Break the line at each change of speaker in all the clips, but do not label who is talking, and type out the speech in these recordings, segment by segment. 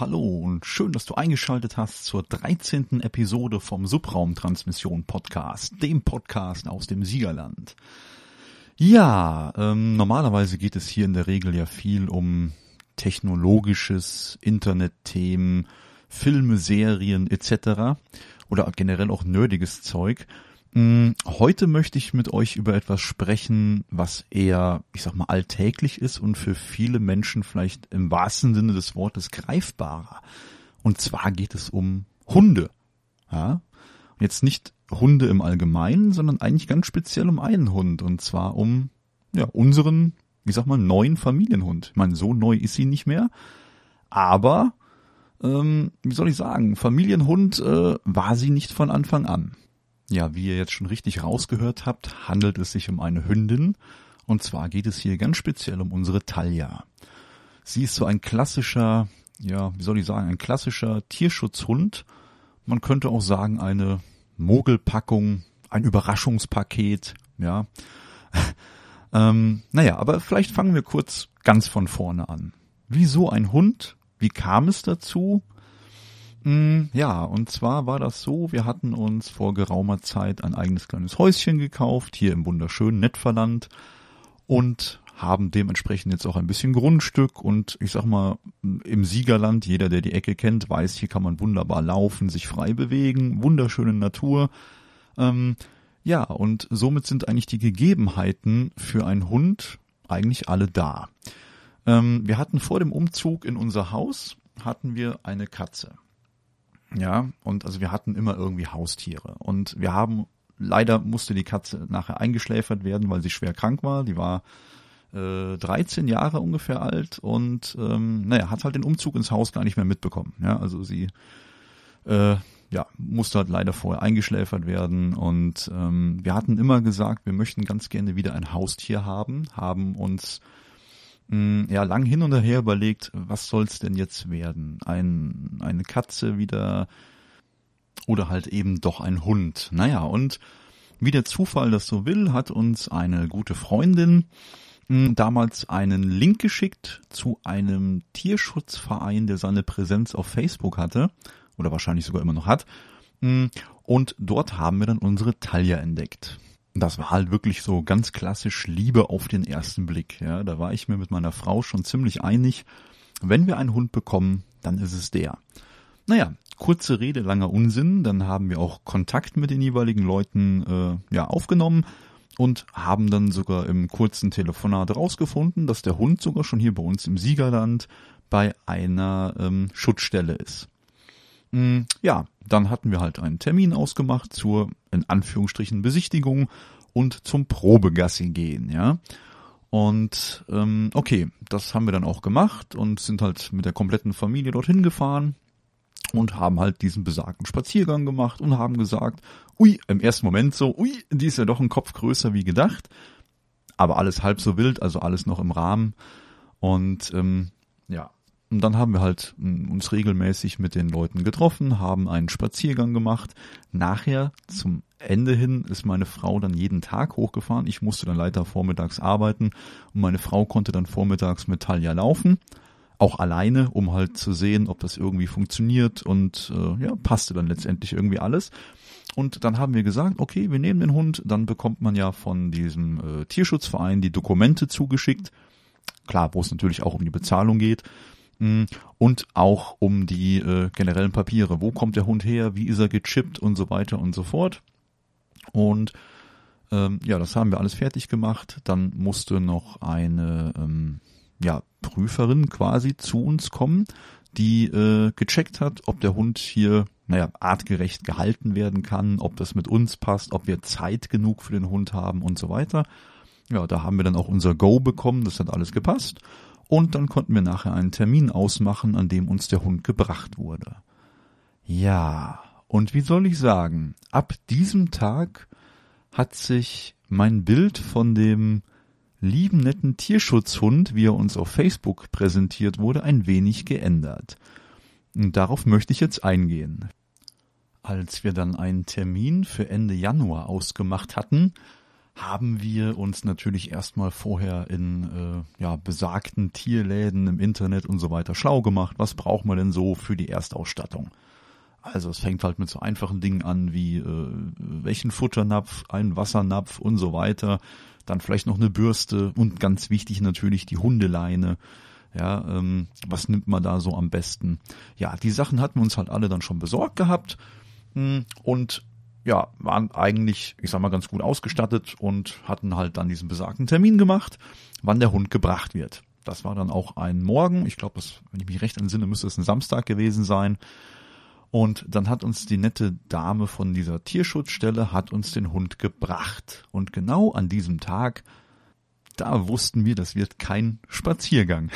hallo und schön, dass du eingeschaltet hast zur 13. Episode vom Subraumtransmission Podcast, dem Podcast aus dem Siegerland. Ja, ähm, normalerweise geht es hier in der Regel ja viel um technologisches, Internetthemen, Filme, Serien etc. oder generell auch nerdiges Zeug. Mm, heute möchte ich mit euch über etwas sprechen, was eher, ich sag mal, alltäglich ist und für viele Menschen vielleicht im wahrsten Sinne des Wortes greifbarer. Und zwar geht es um Hunde. Ja? Jetzt nicht Hunde im Allgemeinen, sondern eigentlich ganz speziell um einen Hund. Und zwar um ja, unseren, ich sag mal, neuen Familienhund. Ich meine, so neu ist sie nicht mehr. Aber, ähm, wie soll ich sagen, Familienhund äh, war sie nicht von Anfang an. Ja, wie ihr jetzt schon richtig rausgehört habt, handelt es sich um eine Hündin. Und zwar geht es hier ganz speziell um unsere Talia. Sie ist so ein klassischer, ja, wie soll ich sagen, ein klassischer Tierschutzhund. Man könnte auch sagen, eine Mogelpackung, ein Überraschungspaket, ja. ähm, naja, aber vielleicht fangen wir kurz ganz von vorne an. Wieso ein Hund? Wie kam es dazu? Mm, ja, und zwar war das so, wir hatten uns vor geraumer Zeit ein eigenes kleines Häuschen gekauft, hier im wunderschönen Netverland und haben dementsprechend jetzt auch ein bisschen Grundstück und ich sag mal, im Siegerland, jeder, der die Ecke kennt, weiß, hier kann man wunderbar laufen, sich frei bewegen, wunderschöne Natur. Ähm, ja, und somit sind eigentlich die Gegebenheiten für einen Hund eigentlich alle da. Ähm, wir hatten vor dem Umzug in unser Haus, hatten wir eine Katze. Ja, und also wir hatten immer irgendwie Haustiere. Und wir haben, leider musste die Katze nachher eingeschläfert werden, weil sie schwer krank war. Die war äh, 13 Jahre ungefähr alt und ähm, naja, hat halt den Umzug ins Haus gar nicht mehr mitbekommen. Ja, also sie äh, ja, musste halt leider vorher eingeschläfert werden und ähm, wir hatten immer gesagt, wir möchten ganz gerne wieder ein Haustier haben, haben uns ja lang hin und her überlegt, was soll's denn jetzt werden? Ein, eine Katze wieder oder halt eben doch ein Hund. Naja, und wie der Zufall das so will, hat uns eine gute Freundin mm, damals einen Link geschickt zu einem Tierschutzverein, der seine Präsenz auf Facebook hatte oder wahrscheinlich sogar immer noch hat. Mm, und dort haben wir dann unsere Talia entdeckt das war halt wirklich so ganz klassisch Liebe auf den ersten Blick. Ja, da war ich mir mit meiner Frau schon ziemlich einig. Wenn wir einen Hund bekommen, dann ist es der. Naja, kurze Rede, langer Unsinn. Dann haben wir auch Kontakt mit den jeweiligen Leuten äh, ja aufgenommen und haben dann sogar im kurzen Telefonat rausgefunden, dass der Hund sogar schon hier bei uns im Siegerland bei einer ähm, Schutzstelle ist. Mm, ja, dann hatten wir halt einen Termin ausgemacht zur in Anführungsstrichen Besichtigung und zum Probegassi gehen, ja. Und ähm, okay, das haben wir dann auch gemacht und sind halt mit der kompletten Familie dorthin gefahren und haben halt diesen besagten Spaziergang gemacht und haben gesagt, ui, im ersten Moment so, ui, die ist ja doch ein Kopf größer wie gedacht, aber alles halb so wild, also alles noch im Rahmen. Und ähm, ja, und dann haben wir halt hm, uns regelmäßig mit den Leuten getroffen, haben einen Spaziergang gemacht. Nachher, zum Ende hin, ist meine Frau dann jeden Tag hochgefahren. Ich musste dann leider vormittags arbeiten und meine Frau konnte dann vormittags mit Talia laufen. Auch alleine, um halt zu sehen, ob das irgendwie funktioniert und äh, ja, passte dann letztendlich irgendwie alles. Und dann haben wir gesagt, okay, wir nehmen den Hund, dann bekommt man ja von diesem äh, Tierschutzverein die Dokumente zugeschickt. Klar, wo es natürlich auch um die Bezahlung geht. Mm, und auch um die äh, generellen Papiere. Wo kommt der Hund her? Wie ist er gechippt und so weiter und so fort. Und ähm, ja, das haben wir alles fertig gemacht. Dann musste noch eine ähm, ja, Prüferin quasi zu uns kommen, die äh, gecheckt hat, ob der Hund hier, naja, artgerecht gehalten werden kann, ob das mit uns passt, ob wir Zeit genug für den Hund haben und so weiter. Ja, da haben wir dann auch unser Go bekommen, das hat alles gepasst. Und dann konnten wir nachher einen Termin ausmachen, an dem uns der Hund gebracht wurde. Ja, und wie soll ich sagen, ab diesem Tag hat sich mein Bild von dem lieben netten Tierschutzhund, wie er uns auf Facebook präsentiert wurde, ein wenig geändert. Und darauf möchte ich jetzt eingehen. als wir dann einen Termin für Ende Januar ausgemacht hatten, haben wir uns natürlich erstmal vorher in äh, ja, besagten Tierläden im Internet und so weiter schlau gemacht. Was braucht man denn so für die Erstausstattung? Also es fängt halt mit so einfachen Dingen an wie äh, welchen Futternapf, einen Wassernapf und so weiter. Dann vielleicht noch eine Bürste und ganz wichtig natürlich die Hundeleine. Ja, ähm, was nimmt man da so am besten? Ja, die Sachen hatten wir uns halt alle dann schon besorgt gehabt hm, und ja, waren eigentlich, ich sag mal, ganz gut ausgestattet und hatten halt dann diesen besagten Termin gemacht, wann der Hund gebracht wird. Das war dann auch ein Morgen, ich glaube, wenn ich mich recht entsinne, müsste es ein Samstag gewesen sein. Und dann hat uns die nette Dame von dieser Tierschutzstelle hat uns den Hund gebracht. Und genau an diesem Tag, da wussten wir, das wird kein Spaziergang.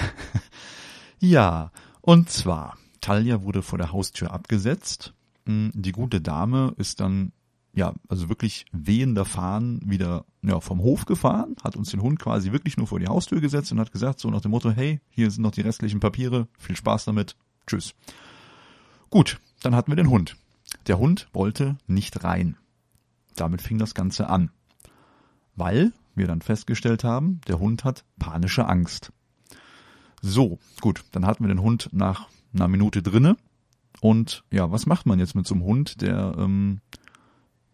ja, und zwar, Talia wurde vor der Haustür abgesetzt. Hm, die gute Dame ist dann ja, also wirklich wehender Fahnen wieder ja, vom Hof gefahren, hat uns den Hund quasi wirklich nur vor die Haustür gesetzt und hat gesagt, so nach dem Motto, hey, hier sind noch die restlichen Papiere, viel Spaß damit, tschüss. Gut, dann hatten wir den Hund. Der Hund wollte nicht rein. Damit fing das Ganze an. Weil wir dann festgestellt haben, der Hund hat panische Angst. So, gut, dann hatten wir den Hund nach einer Minute drinne. Und ja, was macht man jetzt mit so einem Hund, der ähm,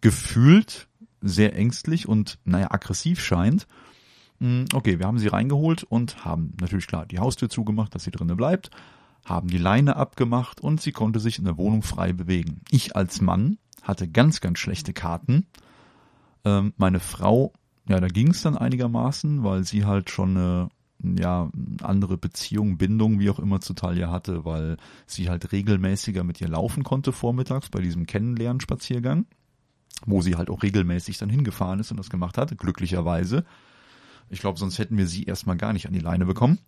gefühlt sehr ängstlich und naja aggressiv scheint. Hm, okay, wir haben sie reingeholt und haben natürlich klar die Haustür zugemacht, dass sie drinnen bleibt, haben die Leine abgemacht und sie konnte sich in der Wohnung frei bewegen. Ich als Mann hatte ganz, ganz schlechte Karten. Ähm, meine Frau, ja, da ging es dann einigermaßen, weil sie halt schon eine ja, andere Beziehung, Bindung, wie auch immer zu Talia hatte, weil sie halt regelmäßiger mit ihr laufen konnte vormittags bei diesem Kennenlernspaziergang wo sie halt auch regelmäßig dann hingefahren ist und das gemacht hat, glücklicherweise. Ich glaube, sonst hätten wir sie erstmal gar nicht an die Leine bekommen.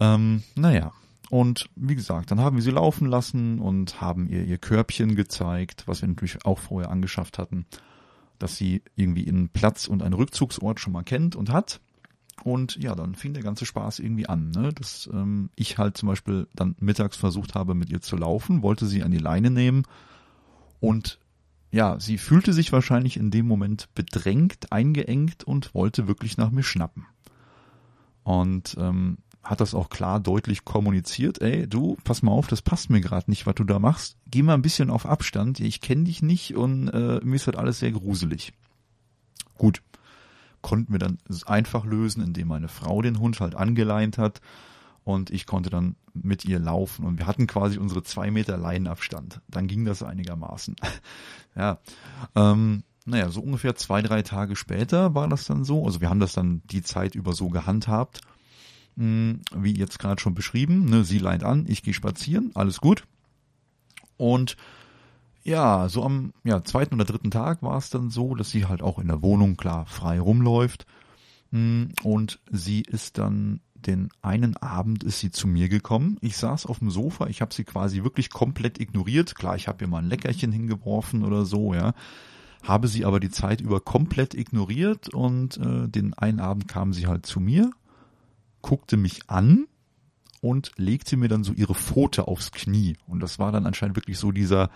Ähm, naja, und wie gesagt, dann haben wir sie laufen lassen und haben ihr ihr Körbchen gezeigt, was wir natürlich auch vorher angeschafft hatten, dass sie irgendwie einen Platz und einen Rückzugsort schon mal kennt und hat. Und ja, dann fing der ganze Spaß irgendwie an, ne? dass ähm, ich halt zum Beispiel dann mittags versucht habe, mit ihr zu laufen, wollte sie an die Leine nehmen und ja, sie fühlte sich wahrscheinlich in dem Moment bedrängt, eingeengt und wollte wirklich nach mir schnappen. Und ähm, hat das auch klar deutlich kommuniziert, ey, du, pass mal auf, das passt mir gerade nicht, was du da machst. Geh mal ein bisschen auf Abstand, ich kenne dich nicht und äh, mir ist halt alles sehr gruselig. Gut, konnten wir dann einfach lösen, indem meine Frau den Hund halt angeleint hat und ich konnte dann mit ihr laufen und wir hatten quasi unsere zwei Meter Leinenabstand. Dann ging das einigermaßen. ja, ähm, naja, so ungefähr zwei, drei Tage später war das dann so. Also wir haben das dann die Zeit über so gehandhabt, mh, hm, wie jetzt gerade schon beschrieben. Ne? Sie leint an, ich gehe spazieren, alles gut. Und ja, so am ja, zweiten oder dritten Tag war es dann so, dass sie halt auch in der Wohnung klar frei rumläuft. Hm, und sie ist dann den einen Abend ist sie zu mir gekommen. Ich saß auf dem Sofa, ich habe sie quasi wirklich komplett ignoriert. Klar, ich habe ihr mal ein Leckerchen hingeworfen oder so, ja. Habe sie aber die Zeit über komplett ignoriert und äh, den einen Abend kam sie halt zu mir, guckte mich an und legte mir dann so ihre Pfote aufs Knie. Und das war dann anscheinend wirklich so dieser,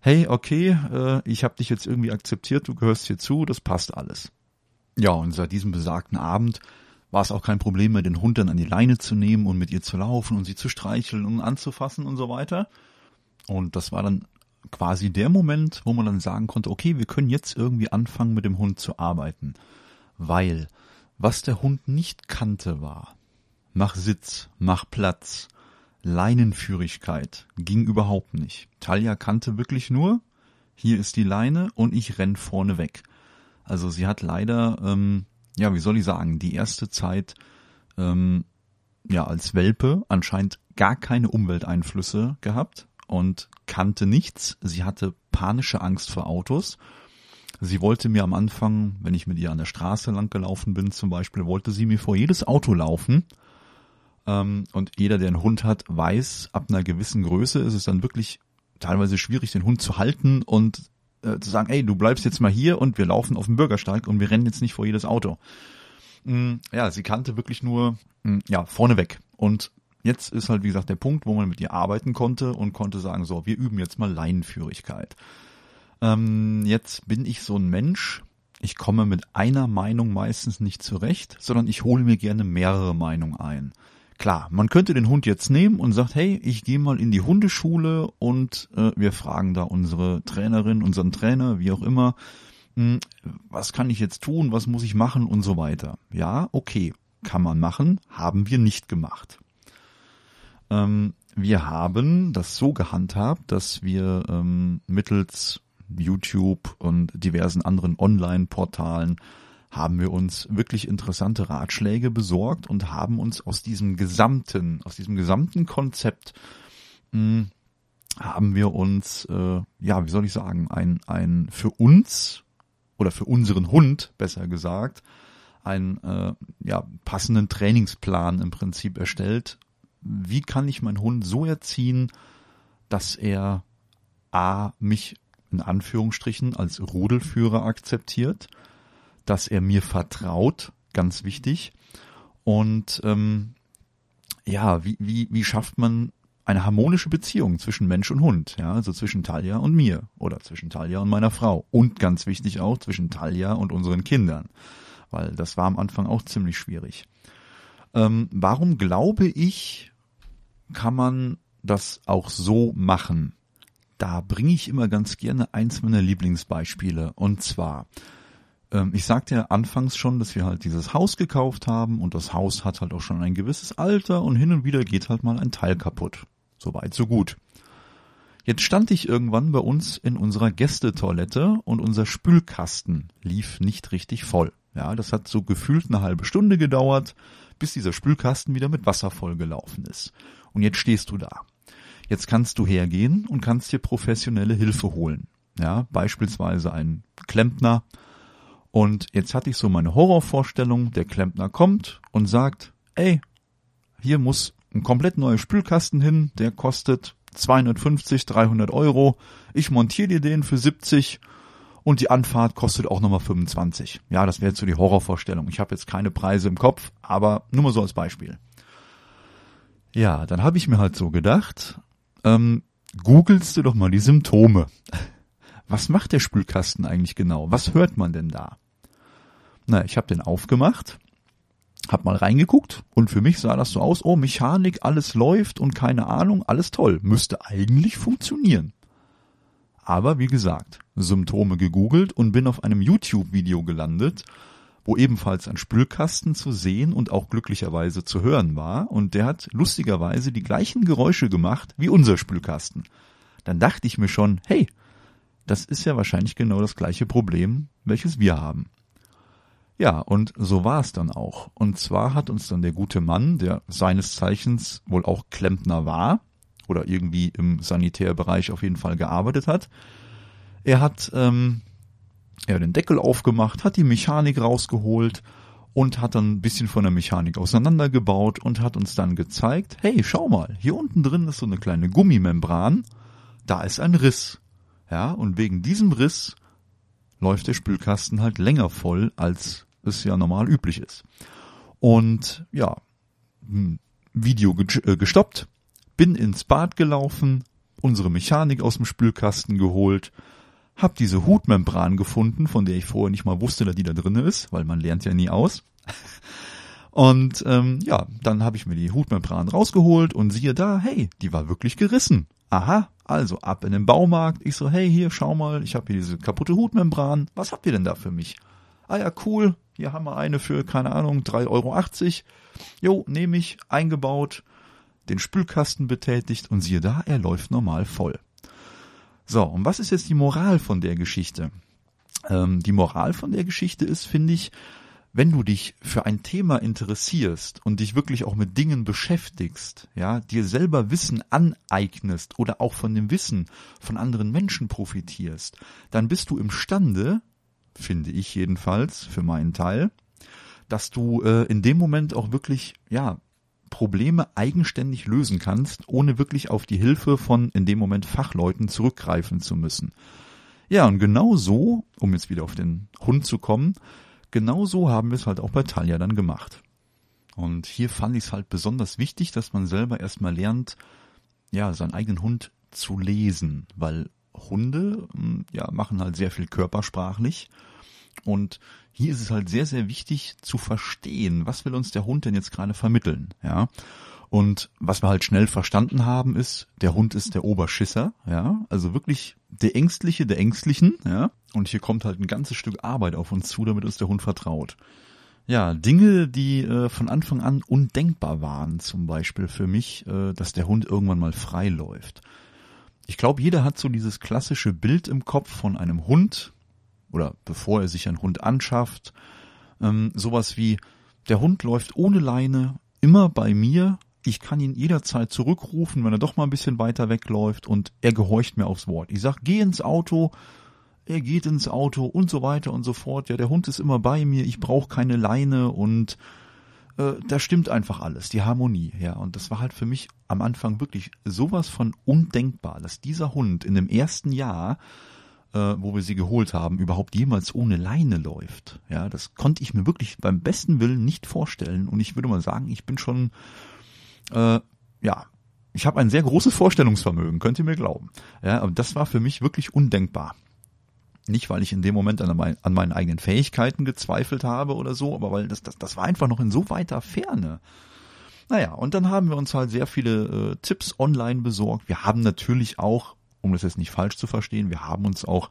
hey, okay, äh, ich habe dich jetzt irgendwie akzeptiert, du gehörst hier zu, das passt alles. Ja, und seit diesem besagten Abend war es auch kein Problem mehr, den Hund dann an die Leine zu nehmen und mit ihr zu laufen und sie zu streicheln und anzufassen und so weiter. Und das war dann quasi der Moment, wo man dann sagen konnte, okay, wir können jetzt irgendwie anfangen, mit dem Hund zu arbeiten. Weil, was der Hund nicht kannte war, mach Sitz, mach Platz, Leinenführigkeit ging überhaupt nicht. Talia kannte wirklich nur, hier ist die Leine und ich renn vorne weg. Also sie hat leider ähm, ja, wie soll ich sagen, die erste Zeit ähm, ja als Welpe anscheinend gar keine Umwelteinflüsse gehabt und kannte nichts. Sie hatte panische Angst vor Autos. Sie wollte mir am Anfang, wenn ich mit ihr an der Straße lang gelaufen bin zum Beispiel, wollte sie mir vor jedes Auto laufen. Ähm, und jeder, der einen Hund hat, weiß, ab einer gewissen Größe ist es dann wirklich teilweise schwierig, den Hund zu halten und äh, zu sagen, ey, du bleibst jetzt mal hier und wir laufen auf dem Bürgersteig und wir rennen jetzt nicht vor jedes Auto. Mm, ja, sie kannte wirklich nur, mm, ja, vorneweg. Und jetzt ist halt, wie gesagt, der Punkt, wo man mit ihr arbeiten konnte und konnte sagen, so, wir üben jetzt mal Leinenführigkeit. Ähm, jetzt bin ich so ein Mensch, ich komme mit einer Meinung meistens nicht zurecht, sondern ich hole mir gerne mehrere Meinungen ein. Klar, man könnte den Hund jetzt nehmen und sagt, hey, ich gehe mal in die Hundeschule und äh, wir fragen da unsere Trainerin, unseren Trainer, wie auch immer, mh, hm, was kann ich jetzt tun, was muss ich machen und so weiter. Ja, okay, kann man machen, haben wir nicht gemacht. Ähm, wir haben das so gehandhabt, dass wir ähm, mittels YouTube und diversen anderen Online-Portalen haben wir uns wirklich interessante Ratschläge besorgt und haben uns aus diesem gesamten, aus diesem gesamten Konzept hm, haben wir uns, äh, ja, wie soll ich sagen, ein, ein für uns oder für unseren Hund, besser gesagt, einen äh, ja, passenden Trainingsplan im Prinzip erstellt. Wie kann ich meinen Hund so erziehen, dass er A, mich in Anführungsstrichen als Rudelführer akzeptiert, dass er mir vertraut, ganz wichtig. Und ähm, ja, wie, wie, wie schafft man eine harmonische Beziehung zwischen Mensch und Hund, ja, also zwischen Talia und mir oder zwischen Talia und meiner Frau und ganz wichtig auch zwischen Talia und unseren Kindern, weil das war am Anfang auch ziemlich schwierig. Ähm, warum glaube ich, kann man das auch so machen? Da bringe ich immer ganz gerne eins meiner Lieblingsbeispiele und zwar ich sagte ja anfangs schon, dass wir halt dieses Haus gekauft haben und das Haus hat halt auch schon ein gewisses Alter und hin und wieder geht halt mal ein Teil kaputt. Soweit, so gut. Jetzt stand ich irgendwann bei uns in unserer Gästetoilette und unser Spülkasten lief nicht richtig voll. Ja, das hat so gefühlt eine halbe Stunde gedauert, bis dieser Spülkasten wieder mit Wasser vollgelaufen ist. Und jetzt stehst du da. Jetzt kannst du hergehen und kannst dir professionelle Hilfe holen. Ja, beispielsweise ein Klempner. Und jetzt hatte ich so meine Horrorvorstellung, der Klempner kommt und sagt, ey, hier muss ein komplett neuer Spülkasten hin, der kostet 250, 300 Euro. Ich montiere dir den für 70 und die Anfahrt kostet auch nochmal 25. Ja, das wäre jetzt so die Horrorvorstellung. Ich habe jetzt keine Preise im Kopf, aber nur mal so als Beispiel. Ja, dann habe ich mir halt so gedacht, ähm, googelst du doch mal die Symptome. Was macht der Spülkasten eigentlich genau? Was hört man denn da? Na, ich habe den aufgemacht hab mal reingeguckt und für mich sah das so aus, oh, Mechanik, alles läuft und keine Ahnung, alles toll. Müsste eigentlich funktionieren. Aber wie gesagt, Symptome gegoogelt und bin auf einem YouTube-Video gelandet, wo ebenfalls ein Spülkasten zu sehen und auch glücklicherweise zu hören war und der hat lustigerweise die gleichen Geräusche gemacht wie unser Spülkasten. Dann dachte ich mir schon, hey, das ist ja wahrscheinlich genau das gleiche Problem, welches wir haben. Ja, und so war es dann auch. Und zwar hat uns dann der gute Mann, der seines Zeichens wohl auch Klempner war oder irgendwie im Sanitärbereich auf jeden Fall gearbeitet hat, er hat ähm, er den Deckel aufgemacht, hat die Mechanik rausgeholt und hat dann ein bisschen von der Mechanik auseinandergebaut und hat uns dann gezeigt, hey, schau mal, hier unten drin ist so eine kleine Gummimembran, da ist ein Riss. Ja, und wegen diesem Riss läuft der Spülkasten halt länger voll als es ja normal üblich ist. Und ja, hm, Video äh, gestoppt, bin ins Bad gelaufen, unsere Mechanik aus dem Spülkasten geholt, hab diese Hutmembran gefunden, von der ich vorher nicht mal wusste, dass die da drinne ist, weil man lernt ja nie aus. Und ähm, ja, dann habe ich mir die Hutmembran rausgeholt und siehe da, hey, die war wirklich gerissen. Aha, also ab in den Baumarkt. Ich so, hey, hier, schau mal, ich habe hier diese kaputte Hutmembran. Was habt ihr denn da für mich? Ah ja, cool, hier haben wir eine für, keine Ahnung, 3,80 Euro. Jo, nehme ich, eingebaut, den Spülkasten betätigt und siehe da, er läuft normal voll. So, und was ist jetzt die Moral von der Geschichte? Ähm, die Moral von der Geschichte ist, finde ich, wenn du dich für ein Thema interessierst und dich wirklich auch mit Dingen beschäftigst, ja, dir selber Wissen aneignest oder auch von dem Wissen von anderen Menschen profitierst, dann bist du imstande, finde ich jedenfalls, für meinen Teil, dass du äh, in dem Moment auch wirklich, ja, Probleme eigenständig lösen kannst, ohne wirklich auf die Hilfe von in dem Moment Fachleuten zurückgreifen zu müssen. Ja, und genau so, um jetzt wieder auf den Hund zu kommen, genau so haben wir es halt auch bei Talia dann gemacht. Und hier fand ich es halt besonders wichtig, dass man selber erstmal lernt, ja, seinen eigenen Hund zu lesen, weil Hunde hm, ja machen halt sehr viel körpersprachlich und hier ist es halt sehr sehr wichtig zu verstehen, was will uns der Hund denn jetzt gerade vermitteln, ja? Und was wir halt schnell verstanden haben ist, der Hund ist der Oberschisser, ja, also wirklich der Ängstliche der Ängstlichen, ja. Und hier kommt halt ein ganzes Stück Arbeit auf uns zu, damit uns der Hund vertraut. Ja, Dinge, die äh, von Anfang an undenkbar waren, zum Beispiel für mich, äh, dass der Hund irgendwann mal frei läuft. Ich glaube, jeder hat so dieses klassische Bild im Kopf von einem Hund oder bevor er sich einen Hund anschafft, ähm, sowas wie der Hund läuft ohne Leine immer bei mir. Ich kann ihn jederzeit zurückrufen, wenn er doch mal ein bisschen weiter wegläuft und er gehorcht mir aufs Wort. Ich sag, geh ins Auto, er geht ins Auto und so weiter und so fort. Ja, der Hund ist immer bei mir, ich brauche keine Leine und äh, da stimmt einfach alles, die Harmonie, ja. Und das war halt für mich am Anfang wirklich sowas von undenkbar, dass dieser Hund in dem ersten Jahr, äh, wo wir sie geholt haben, überhaupt jemals ohne Leine läuft. Ja, das konnte ich mir wirklich beim besten Willen nicht vorstellen. Und ich würde mal sagen, ich bin schon, äh, ja, ich habe ein sehr großes Vorstellungsvermögen, könnt ihr mir glauben. Ja, aber das war für mich wirklich undenkbar. Nicht, weil ich in dem Moment an, mein, an meinen eigenen Fähigkeiten gezweifelt habe oder so, aber weil das, das, das war einfach noch in so weiter Ferne. Naja, und dann haben wir uns halt sehr viele äh, Tipps online besorgt. Wir haben natürlich auch, um das jetzt nicht falsch zu verstehen, wir haben uns auch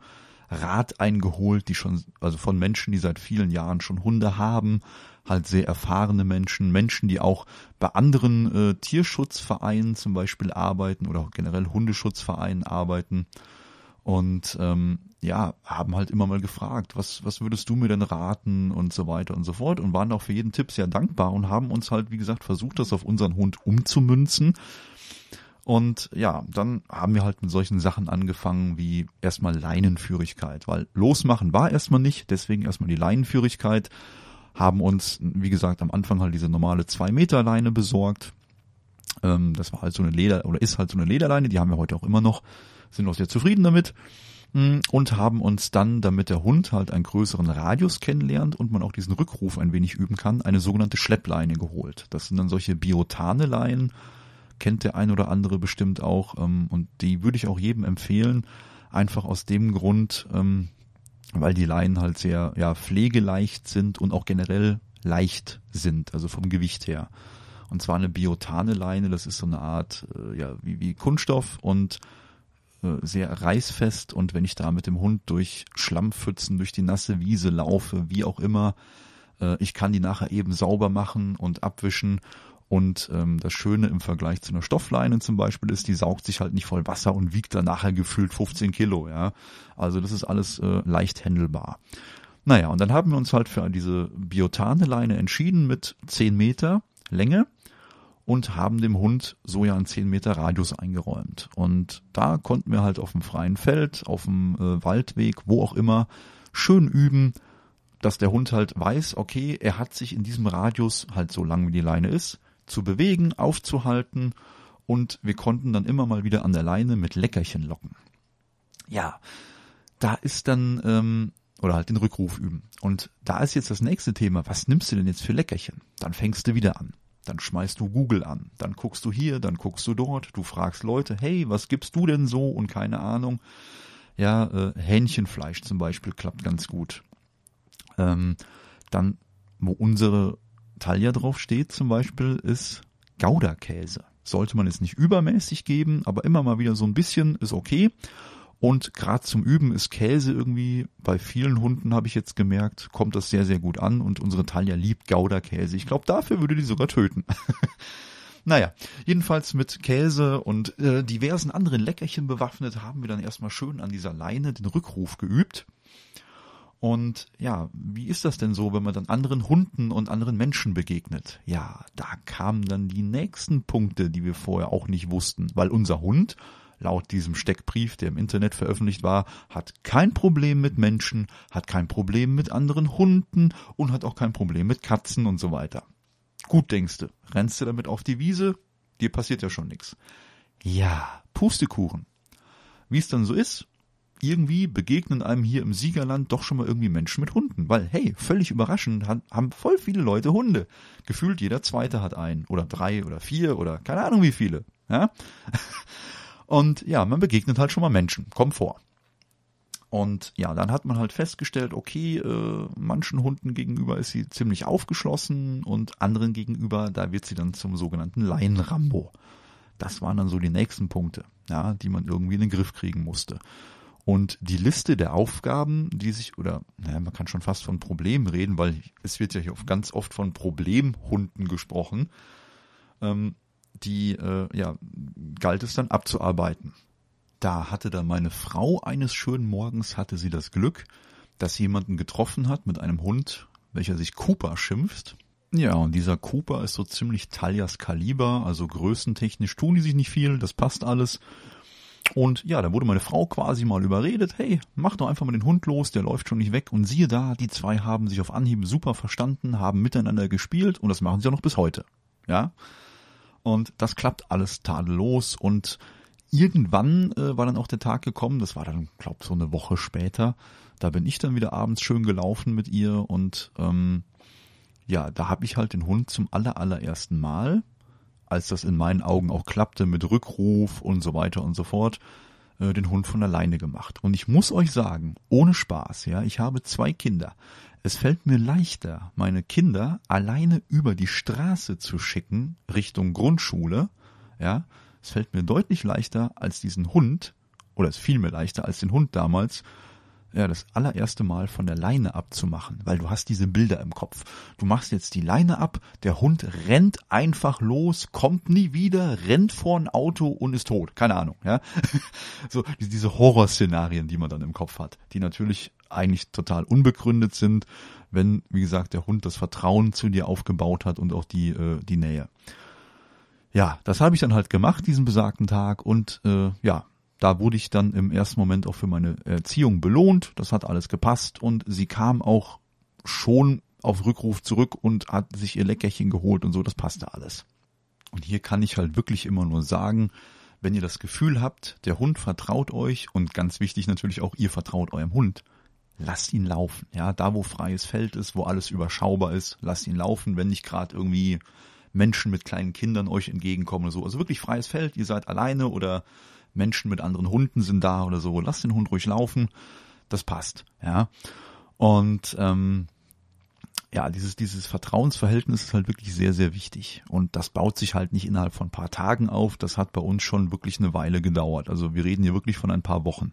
Rat eingeholt, die schon, also von Menschen, die seit vielen Jahren schon Hunde haben, halt sehr erfahrene Menschen, Menschen, die auch bei anderen äh, Tierschutzvereinen zum Beispiel arbeiten oder auch generell Hundeschutzvereinen arbeiten und ähm, ja, haben halt immer mal gefragt, was, was würdest du mir denn raten und so weiter und so fort und waren auch für jeden Tipp sehr dankbar und haben uns halt, wie gesagt, versucht, das auf unseren Hund umzumünzen. Und ja, dann haben wir halt mit solchen Sachen angefangen wie erstmal Leinenführigkeit, weil losmachen war erstmal nicht, deswegen erstmal die Leinenführigkeit, haben uns, wie gesagt, am Anfang halt diese normale zwei Meter Leine besorgt. Ähm, das war halt so eine Leder, oder ist halt so eine Lederleine, die haben wir heute auch immer noch sind auch sehr zufrieden damit hm, und haben uns dann, damit der Hund halt einen größeren Radius kennenlernt und man auch diesen Rückruf ein wenig üben kann, eine sogenannte Schleppleine geholt. Das sind dann solche Biotane-Leinen, kennt der ein oder andere bestimmt auch ähm, und die würde ich auch jedem empfehlen, einfach aus dem Grund, ähm, weil die Leinen halt sehr ja pflegeleicht sind und auch generell leicht sind, also vom Gewicht her. Und zwar eine Biotane-Leine, das ist so eine Art äh, ja wie, wie Kunststoff und sehr reißfest und wenn ich da mit dem Hund durch Schlammpfützen, durch die nasse Wiese laufe, wie auch immer, äh, ich kann die nachher eben sauber machen und abwischen und ähm, das Schöne im Vergleich zu einer Stoffleine zum Beispiel ist, die saugt sich halt nicht voll Wasser und wiegt dann nachher gefühlt 15 Kilo, ja. Also das ist alles äh, leicht händelbar. Naja, und dann haben wir uns halt für diese Biotane-Leine entschieden mit 10 Meter Länge und haben dem Hund so ja einen 10 Meter Radius eingeräumt. Und da konnten wir halt auf dem freien Feld, auf dem äh, Waldweg, wo auch immer, schön üben, dass der Hund halt weiß, okay, er hat sich in diesem Radius halt so lang wie die Leine ist, zu bewegen, aufzuhalten und wir konnten dann immer mal wieder an der Leine mit Leckerchen locken. Ja, da ist dann, ähm, oder halt den Rückruf üben. Und da ist jetzt das nächste Thema, was nimmst du denn jetzt für Leckerchen? Dann fängst du wieder an. Dann schmeißt du Google an. Dann guckst du hier, dann guckst du dort. Du fragst Leute, hey, was gibst du denn so? Und keine Ahnung. Ja, äh, Hähnchenfleisch zum Beispiel klappt ganz gut. Ähm, dann, wo unsere Talia drauf steht zum Beispiel, ist Gouda-Käse. Sollte man es nicht übermäßig geben, aber immer mal wieder so ein bisschen ist okay. Und gerade zum Üben ist Käse irgendwie, bei vielen Hunden habe ich jetzt gemerkt, kommt das sehr, sehr gut an und unsere Talia liebt Gouda-Käse. Ich glaube, dafür würde die sogar töten. naja, jedenfalls mit Käse und äh, diversen anderen Leckerchen bewaffnet haben wir dann erstmal schön an dieser Leine den Rückruf geübt. Und ja, wie ist das denn so, wenn man dann anderen Hunden und anderen Menschen begegnet? Ja, da kamen dann die nächsten Punkte, die wir vorher auch nicht wussten, weil unser Hund laut diesem Steckbrief, der im Internet veröffentlicht war, hat kein Problem mit Menschen, hat kein Problem mit anderen Hunden und hat auch kein Problem mit Katzen und so weiter. Gut denkst du, rennst du damit auf die Wiese, dir passiert ja schon nichts. Ja, Pustekuchen. Wie es dann so ist, irgendwie begegnen einem hier im Siegerland doch schon mal irgendwie Menschen mit Hunden. Weil, hey, völlig überraschend haben voll viele Leute Hunde. Gefühlt jeder zweite hat einen. Oder drei oder vier oder keine Ahnung wie viele. Ja? Und ja, man begegnet halt schon mal Menschen. Kommt vor. Und ja, dann hat man halt festgestellt, okay, äh, manchen Hunden gegenüber ist sie ziemlich aufgeschlossen und anderen gegenüber, da wird sie dann zum sogenannten Laienrambo. Das waren dann so die nächsten Punkte, ja, die man irgendwie in den Griff kriegen musste. Und die Liste der Aufgaben, die sich, oder naja, man kann schon fast von Problemen reden, weil es wird ja hier ganz oft von Problemhunden gesprochen, ähm, die äh, ja, galt es dann abzuarbeiten. Da hatte dann meine Frau eines schönen Morgens, hatte sie das Glück, dass sie jemanden getroffen hat mit einem Hund, welcher sich Cooper schimpft. Ja, und dieser Cooper ist so ziemlich Taljas Kaliber, also größentechnisch tun die sich nicht viel, das passt alles. Und ja, da wurde meine Frau quasi mal überredet, hey, mach doch einfach mal den Hund los, der läuft schon nicht weg. Und siehe da, die zwei haben sich auf Anhieb super verstanden, haben miteinander gespielt und das machen sie auch noch bis heute. Ja. Und das klappt alles tadellos. Und irgendwann äh, war dann auch der Tag gekommen, das war dann, glaub so eine Woche später, da bin ich dann wieder abends schön gelaufen mit ihr. Und ähm, ja, da habe ich halt den Hund zum aller, allerersten Mal, als das in meinen Augen auch klappte mit Rückruf und so weiter und so fort, äh, den Hund von alleine gemacht. Und ich muss euch sagen, ohne Spaß, ja, ich habe zwei Kinder. Es fällt mir leichter, meine Kinder alleine über die Straße zu schicken, Richtung Grundschule, ja, es fällt mir deutlich leichter als diesen Hund, oder es fiel mir leichter als den Hund damals, ja, das allererste Mal von der Leine abzumachen, weil du hast diese Bilder im Kopf. Du machst jetzt die Leine ab, der Hund rennt einfach los, kommt nie wieder, rennt vor ein Auto und ist tot. Keine Ahnung, ja. So, diese Horrorszenarien, die man dann im Kopf hat, die natürlich eigentlich total unbegründet sind, wenn, wie gesagt, der Hund das Vertrauen zu dir aufgebaut hat und auch die, äh, die Nähe ja, das habe ich dann halt gemacht, diesen besagten Tag. Und äh, ja, da wurde ich dann im ersten Moment auch für meine Erziehung belohnt. Das hat alles gepasst und sie kam auch schon auf Rückruf zurück und hat sich ihr Leckerchen geholt und so, das passte alles. Und hier kann ich halt wirklich immer nur sagen, wenn ihr das Gefühl habt, der Hund vertraut euch und ganz wichtig natürlich auch ihr vertraut eurem Hund, lasst ihn laufen. Ja, da wo freies Feld ist, wo alles überschaubar ist, lasst ihn laufen, wenn nicht gerade irgendwie Menschen mit kleinen Kindern euch entgegenkommen oder so. Also wirklich freies Feld, ihr seid alleine oder Menschen mit anderen Hunden sind da oder so. Lasst den Hund ruhig laufen. Das passt, ja. Und ähm, ja, dieses, dieses Vertrauensverhältnis ist halt wirklich sehr, sehr wichtig. Und das baut sich halt nicht innerhalb von ein paar Tagen auf. Das hat bei uns schon wirklich eine Weile gedauert. Also wir reden hier wirklich von ein paar Wochen.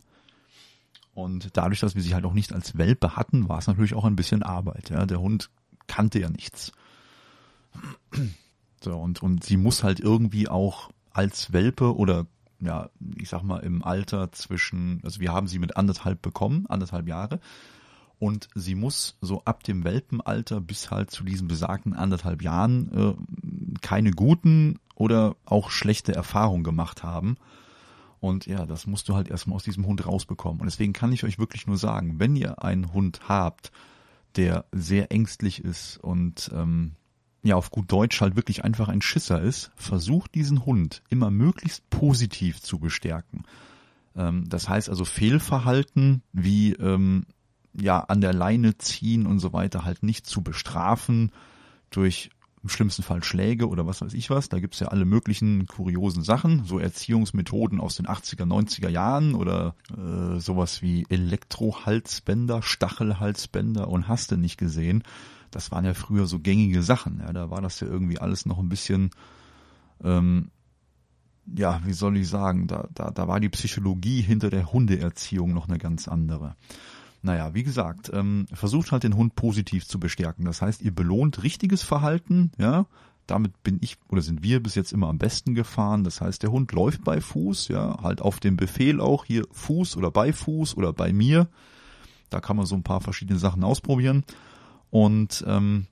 Und dadurch, dass wir sie halt auch nicht als Welpe hatten, war es natürlich auch ein bisschen Arbeit. Ja. Der Hund kannte ja nichts. So, und, und sie muss halt irgendwie auch als Welpe oder ja, ich sag mal im Alter zwischen, also wir haben sie mit anderthalb bekommen, anderthalb Jahre. Und sie muss so ab dem Welpenalter bis halt zu diesen besagten anderthalb Jahren äh, keine guten oder auch schlechte Erfahrungen gemacht haben. Und ja, das musst du halt erstmal aus diesem Hund rausbekommen. Und deswegen kann ich euch wirklich nur sagen, wenn ihr einen Hund habt, der sehr ängstlich ist und ähm, ja auf gut Deutsch halt wirklich einfach ein Schisser ist, versucht diesen Hund immer möglichst positiv zu bestärken. Ähm, das heißt also Fehlverhalten wie ähm, ja an der Leine ziehen und so weiter halt nicht zu bestrafen durch im schlimmsten Fall Schläge oder was weiß ich was. Da gibt's ja alle möglichen kuriosen Sachen, so Erziehungsmethoden aus den 80er, 90er Jahren oder äh, sowas wie Elektrohalsbänder, Stachelhalsbänder und hast du nicht gesehen das waren ja früher so gängige Sachen. Ja, da war das ja irgendwie alles noch ein bisschen, ähm, ja, wie soll ich sagen, da, da, da war die Psychologie hinter der Hundeerziehung noch eine ganz andere. Naja, wie gesagt, ähm, versucht halt den Hund positiv zu bestärken. Das heißt, ihr belohnt richtiges Verhalten, ja. Damit bin ich oder sind wir bis jetzt immer am besten gefahren. Das heißt, der Hund läuft bei Fuß, ja, halt auf dem Befehl auch hier Fuß oder bei Fuß oder bei mir. Da kann man so ein paar verschiedene Sachen ausprobieren. Und ähm,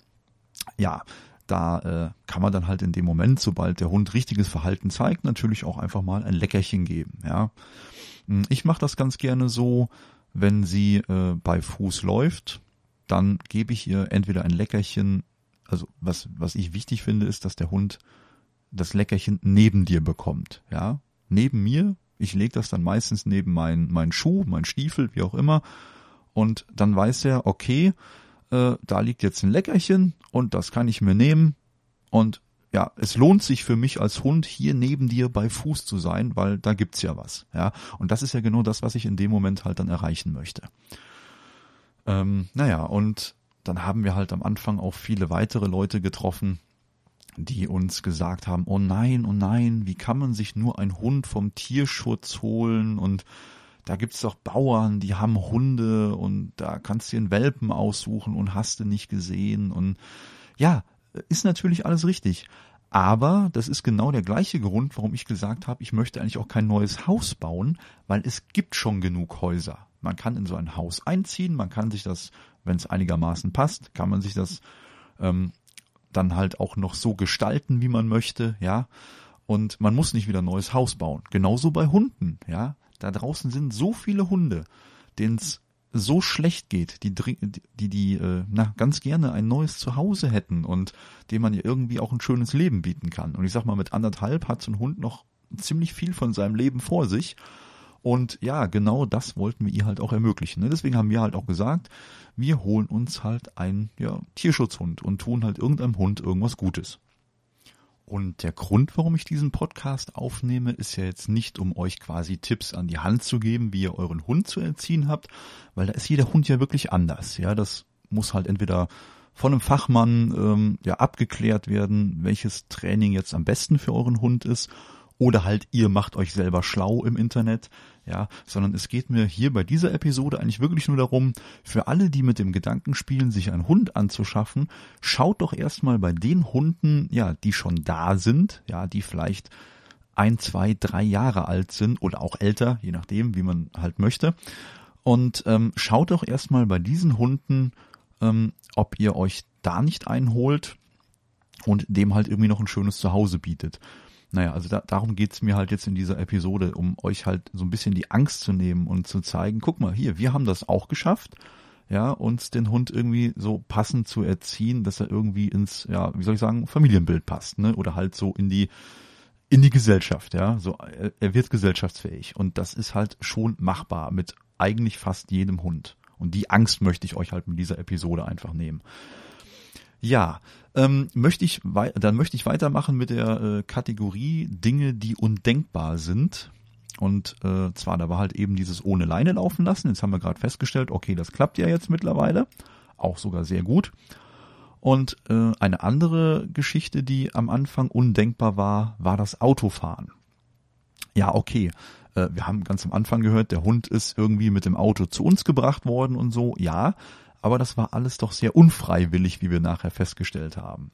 ja, da äh, kann man dann halt in dem Moment, sobald der Hund richtiges Verhalten zeigt, natürlich auch einfach mal ein Leckerchen geben. Ja, hm, ich mache das ganz gerne so, wenn sie äh, bei Fuß läuft, dann gebe ich ihr entweder ein Leckerchen. Also was was ich wichtig finde, ist, dass der Hund das Leckerchen neben dir bekommt. Ja, neben mir Ich lege das dann meistens neben meinen mein Schuh, mein Stiefel, wie auch immer. Und dann weiß er, okay, äh, da liegt jetzt ein Leckerchen und das kann ich mir nehmen. Und ja, es lohnt sich für mich als Hund hier neben dir bei Fuß zu sein, weil da gibt's ja was. Ja, und das ist ja genau das, was ich in dem Moment halt dann erreichen möchte. Ähm, naja, und dann haben wir halt am Anfang auch viele weitere Leute getroffen, die uns gesagt haben, oh nein, oh nein, wie kann man sich nur ein Hund vom Tierschutz holen und da gibt's doch Bauern, die haben Hunde und da kannst du dir einen Welpen aussuchen und hast du nicht gesehen und ja, ist natürlich alles richtig. Aber das ist genau der gleiche Grund, warum ich gesagt habe, ich möchte eigentlich auch kein neues Haus bauen, weil es gibt schon genug Häuser. Man kann in so ein Haus einziehen, man kann sich das, wenn es einigermaßen passt, kann man sich das ähm, dann halt auch noch so gestalten, wie man möchte, ja. Und man muss nicht wieder ein neues Haus bauen. Genauso bei Hunden, ja. Da draußen sind so viele Hunde, denen es so schlecht geht, die die die äh, na ganz gerne ein neues Zuhause hätten und dem man ja irgendwie auch ein schönes Leben bieten kann. Und ich sag mal, mit anderthalb hat so ein Hund noch ziemlich viel von seinem Leben vor sich. Und ja, genau das wollten wir ihr halt auch ermöglichen. Ne? Deswegen haben wir halt auch gesagt, wir holen uns halt einen ja, Tierschutzhund und tun halt irgendeinem Hund irgendwas Gutes. Und der Grund, warum ich diesen Podcast aufnehme, ist ja jetzt nicht, um euch quasi Tipps an die Hand zu geben, wie ihr euren Hund zu erziehen habt, weil da ist jeder Hund ja wirklich anders. Ja, das muss halt entweder von einem Fachmann ähm, ja abgeklärt werden, welches Training jetzt am besten für euren Hund ist oder halt ihr macht euch selber schlau im Internet, ja, sondern es geht mir hier bei dieser Episode eigentlich wirklich nur darum, für alle, die mit dem Gedanken spielen, sich einen Hund anzuschaffen, schaut doch erstmal bei den Hunden, ja, die schon da sind, ja, die vielleicht ein, zwei, drei Jahre alt sind oder auch älter, je nachdem, wie man halt möchte. Und ähm, schaut doch erstmal bei diesen Hunden, ähm, ob ihr euch da nicht einholt und dem halt irgendwie noch ein schönes Zuhause bietet. Naja, also da, darum geht's mir halt jetzt in dieser Episode, um euch halt so ein bisschen die Angst zu nehmen und zu zeigen, guck mal hier, wir haben das auch geschafft, ja, uns den Hund irgendwie so passend zu erziehen, dass er irgendwie ins, ja, wie soll ich sagen, Familienbild passt, ne? Oder halt so in die in die Gesellschaft, ja, so er, er wird gesellschaftsfähig und das ist halt schon machbar mit eigentlich fast jedem Hund. Und die Angst möchte ich euch halt mit dieser Episode einfach nehmen. Ja, ähm, möchte ich dann möchte ich weitermachen mit der äh, Kategorie Dinge, die undenkbar sind. Und äh, zwar, da war halt eben dieses ohne Leine laufen lassen. Jetzt haben wir gerade festgestellt, okay, das klappt ja jetzt mittlerweile. Auch sogar sehr gut. Und äh, eine andere Geschichte, die am Anfang undenkbar war, war das Autofahren. Ja, okay. Äh, wir haben ganz am Anfang gehört, der Hund ist irgendwie mit dem Auto zu uns gebracht worden und so. Ja, aber das war alles doch sehr unfreiwillig, wie wir nachher festgestellt haben.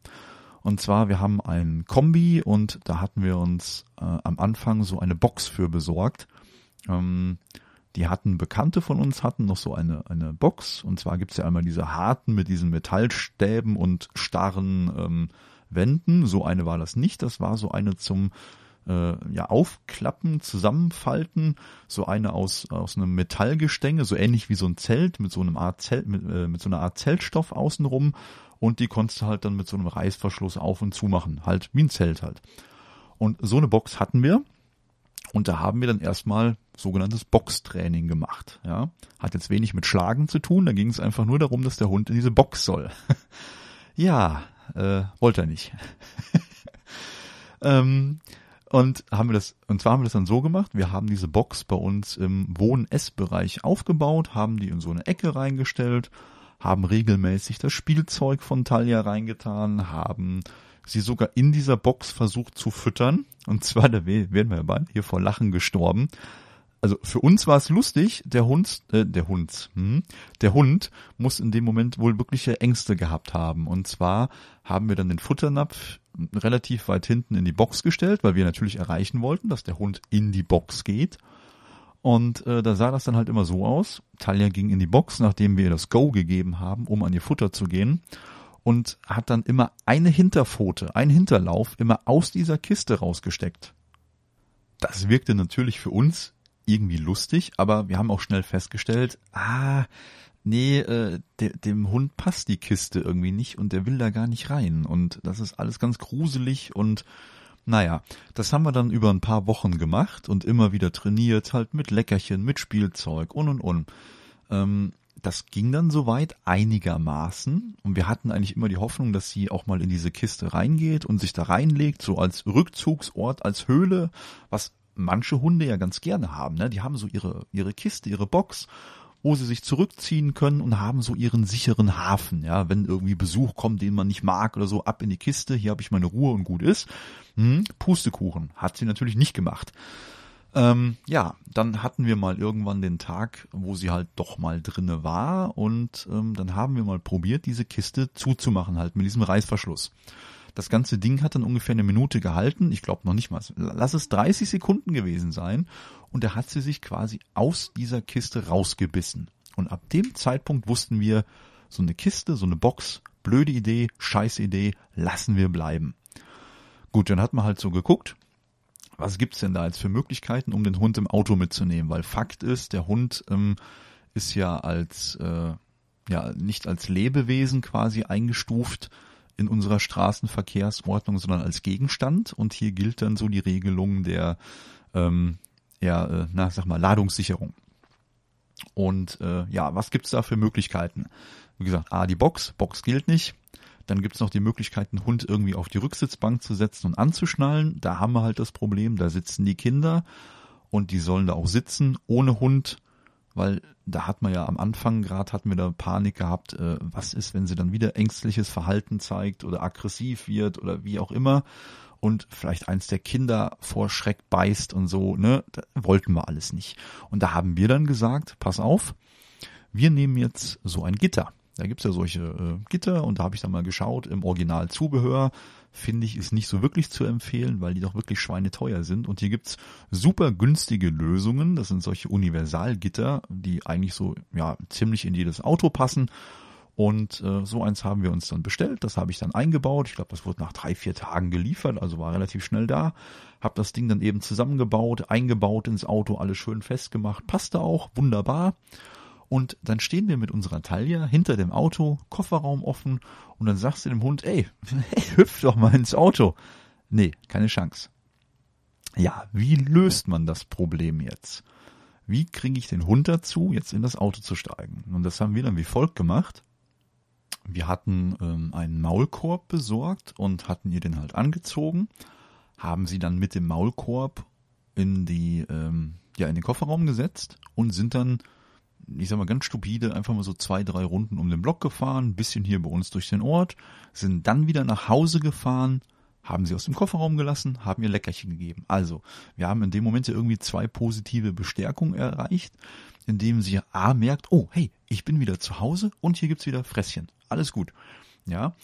Und zwar, wir haben ein Kombi und da hatten wir uns äh, am Anfang so eine Box für besorgt. Ähm, die hatten Bekannte von uns, hatten noch so eine, eine Box. Und zwar gibt's ja einmal diese harten mit diesen Metallstäben und starren ähm, Wänden. So eine war das nicht. Das war so eine zum äh, ja aufklappen, zusammenfalten, so eine aus aus einem Metallgestänge, so ähnlich wie so ein Zelt mit so einem Art Zelt mit, äh, mit so einer Art Zeltstoff außenrum und die konntest du halt dann mit so einem Reißverschluss auf und zu machen, halt wie ein Zelt halt. Und so eine Box hatten wir und da haben wir dann erstmal sogenanntes Boxtraining gemacht. Ja, hat jetzt wenig mit Schlagen zu tun. Da ging es einfach nur darum, dass der Hund in diese Box soll. ja, äh, wollte er nicht. ähm, und haben wir das, und zwar haben wir das dann so gemacht, wir haben diese Box bei uns im Wohn-Ess-Bereich aufgebaut, haben die in so eine Ecke reingestellt, haben regelmäßig das Spielzeug von Talia reingetan, haben sie sogar in dieser Box versucht zu füttern. Und zwar, da werden wir beide hier vor Lachen gestorben. Also für uns war es lustig, der Hund, äh, der Hund, hm, der Hund muss in dem Moment wohl wirkliche Ängste gehabt haben. Und zwar haben wir dann den Futternapf relativ weit hinten in die Box gestellt, weil wir natürlich erreichen wollten, dass der Hund in die Box geht. Und äh, da sah das dann halt immer so aus. Talia ging in die Box, nachdem wir ihr das Go gegeben haben, um an ihr Futter zu gehen. Und hat dann immer eine Hinterpfote, einen Hinterlauf immer aus dieser Kiste rausgesteckt. Das wirkte natürlich für uns irgendwie lustig, aber wir haben auch schnell festgestellt, ah, nee, äh, de, dem Hund passt die Kiste irgendwie nicht und der will da gar nicht rein. Und das ist alles ganz gruselig und Naja, das haben wir dann über ein paar Wochen gemacht und immer wieder trainiert, halt mit Leckerchen, mit Spielzeug und und und. Ähm, das ging dann soweit einigermaßen und wir hatten eigentlich immer die Hoffnung, dass sie auch mal in diese Kiste reingeht und sich da reinlegt, so als Rückzugsort, als Höhle, was manche Hunde ja ganz gerne haben. Ne? Die haben so ihre, ihre Kiste, ihre Box, wo sie sich zurückziehen können und haben so ihren sicheren Hafen. Ja, wenn irgendwie Besuch kommt, den man nicht mag oder so, ab in die Kiste, hier habe ich meine Ruhe und gut ist. Hm, Pustekuchen. Hat sie natürlich nicht gemacht. Ähm, ja, dann hatten wir mal irgendwann den Tag, wo sie halt doch mal drinne war und ähm, dann haben wir mal probiert, diese Kiste zuzumachen halt mit diesem Reißverschluss. Das ganze Ding hat dann ungefähr eine Minute gehalten. Ich glaube noch nicht mal. Lass es 30 Sekunden gewesen sein. Und da hat sie sich quasi aus dieser Kiste rausgebissen. Und ab dem Zeitpunkt wussten wir, so eine Kiste, so eine Box, blöde Idee, scheiß Idee, lassen wir bleiben. Gut, dann hat man halt so geguckt, was gibt's denn da jetzt für Möglichkeiten, um den Hund im Auto mitzunehmen? Weil Fakt ist, der Hund ähm, ist ja als äh, ja nicht als Lebewesen quasi eingestuft in unserer Straßenverkehrsordnung, sondern als Gegenstand. Und hier gilt dann so die Regelung der ähm, ja, äh, na, sag mal, Ladungssicherung. Und äh, ja, was gibt's da für Möglichkeiten? Wie gesagt, A, die Box, Box gilt nicht. Dann gibt's noch die Möglichkeit, einen Hund irgendwie auf die Rücksitzbank zu setzen und anzuschnallen. Da haben wir halt das Problem, da sitzen die Kinder und die sollen da auch sitzen ohne Hund, weil da hat man ja am Anfang gerade hatten wir da Panik gehabt, äh, was ist, wenn sie dann wieder ängstliches Verhalten zeigt oder aggressiv wird oder wie auch immer und vielleicht eins der Kinder vor Schreck beißt und so, ne, da wollten wir alles nicht. Und da haben wir dann gesagt, pass auf, wir nehmen jetzt so ein Gitter. Da gibt's ja solche äh, Gitter und da habe ich dann mal geschaut, im Original Zubehör finde ich ist nicht so wirklich zu empfehlen, weil die doch wirklich schweineteuer sind. Und hier gibt's super günstige Lösungen. Das sind solche Universalgitter, die eigentlich so ja ziemlich in jedes Auto passen. Und äh, so eins haben wir uns dann bestellt. Das habe ich dann eingebaut. Ich glaube, das wurde nach drei, vier Tagen geliefert, also war relativ schnell da. Hab das Ding dann eben zusammengebaut, eingebaut ins Auto, alles schön festgemacht. Passte auch, wunderbar. Und dann stehen wir mit unserer Talia hinter dem Auto, Kofferraum offen, und dann sagst du dem Hund, ey, hüpf doch mal ins Auto. Nee, keine Chance. Ja, wie löst man das Problem jetzt? Wie kriege ich den Hund dazu, jetzt in das Auto zu steigen? Und das haben wir dann wie folgt gemacht. Wir hatten ähm, einen Maulkorb besorgt und hatten ihr den halt angezogen, haben sie dann mit dem Maulkorb in die ähm, ja in den Kofferraum gesetzt und sind dann ich sag mal ganz stupide, einfach mal so zwei, drei Runden um den Block gefahren, bisschen hier bei uns durch den Ort, sind dann wieder nach Hause gefahren, haben sie aus dem Kofferraum gelassen, haben ihr Leckerchen gegeben. Also, wir haben in dem Moment irgendwie zwei positive Bestärkungen erreicht, indem sie A merkt, oh, hey, ich bin wieder zu Hause und hier gibt's wieder Fresschen. Alles gut. Ja.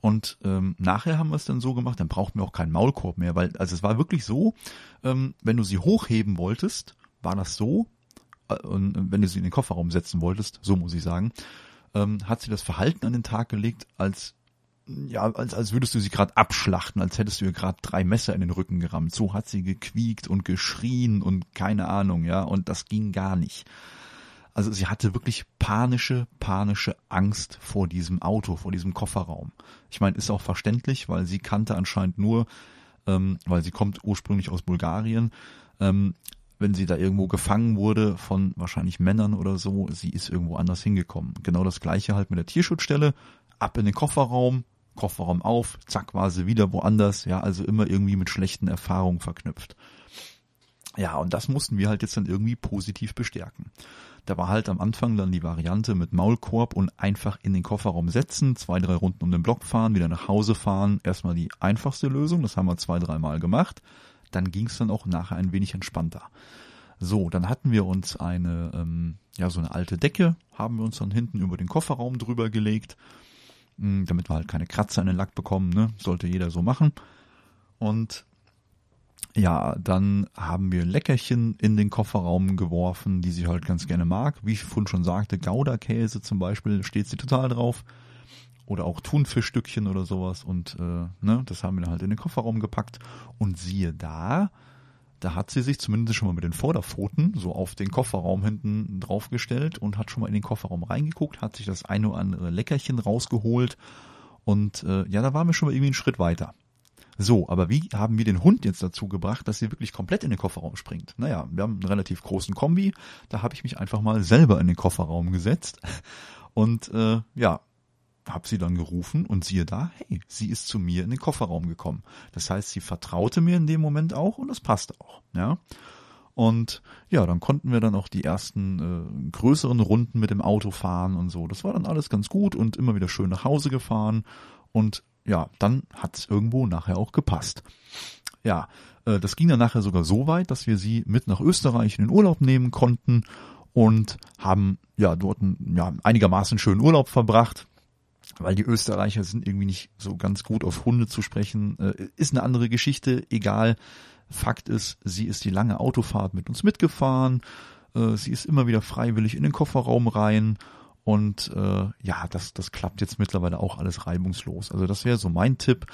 Und ähm, nachher haben wir es dann so gemacht, dann brauchten wir auch keinen Maulkorb mehr, weil, also es war wirklich so, ähm, wenn du sie hochheben wolltest, war das so, und wenn du sie in den Kofferraum setzen wolltest, so muss ich sagen, ähm, hat sie das Verhalten an den Tag gelegt, als ja, als, als würdest du sie gerade abschlachten, als hättest du ihr gerade drei Messer in den Rücken gerammt. So hat sie gequiekt und geschrien und keine Ahnung, ja, und das ging gar nicht. Also sie hatte wirklich panische, panische Angst vor diesem Auto, vor diesem Kofferraum. Ich meine, ist auch verständlich, weil sie kannte anscheinend nur, ähm, weil sie kommt ursprünglich aus Bulgarien, ähm, wenn sie da irgendwo gefangen wurde von wahrscheinlich Männern oder so, sie ist irgendwo anders hingekommen. Genau das gleiche halt mit der Tierschutzstelle, ab in den Kofferraum, Kofferraum auf, zack war sie wieder woanders, ja, also immer irgendwie mit schlechten Erfahrungen verknüpft. Ja, und das mussten wir halt jetzt dann irgendwie positiv bestärken. Da war halt am Anfang dann die Variante mit Maulkorb und einfach in den Kofferraum setzen, zwei, drei Runden um den Block fahren, wieder nach Hause fahren. Erstmal die einfachste Lösung, das haben wir zwei, dreimal gemacht dann ging es dann auch nachher ein wenig entspannter. So, dann hatten wir uns eine, ähm, ja, so eine alte Decke, haben wir uns dann hinten über den Kofferraum drüber gelegt, mh, hm, damit wir halt keine Kratzer in den Lack bekommen, ne? Sollte jeder so machen. Und ja, dann haben wir Leckerchen in den Kofferraum geworfen, die sie halt ganz gerne mag. Wie ich vorhin schon sagte, Gouda-Käse zum Beispiel, steht sie total drauf oder auch Thunfischstückchen oder sowas und äh, ne, das haben wir dann halt in den Kofferraum gepackt und siehe da, da hat sie sich zumindest schon mal mit den Vorderpfoten so auf den Kofferraum hinten draufgestellt und hat schon mal in den Kofferraum reingeguckt, hat sich das eine oder andere Leckerchen rausgeholt und äh, ja, da waren wir schon mal irgendwie einen Schritt weiter. So, aber wie haben wir den Hund jetzt dazu gebracht, dass sie wirklich komplett in den Kofferraum springt? Naja, wir haben einen relativ großen Kombi, da habe ich mich einfach mal selber in den Kofferraum gesetzt und äh, ja, habe sie dann gerufen und siehe da, hey, sie ist zu mir in den Kofferraum gekommen. Das heißt, sie vertraute mir in dem Moment auch und das passte auch, ja. Und ja, dann konnten wir dann auch die ersten äh, größeren Runden mit dem Auto fahren und so. Das war dann alles ganz gut und immer wieder schön nach Hause gefahren. Und ja, dann hat es irgendwo nachher auch gepasst. Ja, äh, das ging dann nachher sogar so weit, dass wir sie mit nach Österreich in den Urlaub nehmen konnten und haben ja dort einen, ja, einigermaßen schönen Urlaub verbracht weil die Österreicher sind irgendwie nicht so ganz gut auf Hunde zu sprechen. Äh, ist eine andere Geschichte, egal. Fakt ist, sie ist die lange Autofahrt mit uns mitgefahren. Äh, sie ist immer wieder freiwillig in den Kofferraum rein. Und äh, ja, das, das klappt jetzt mittlerweile auch alles reibungslos. Also das wäre so mein Tipp.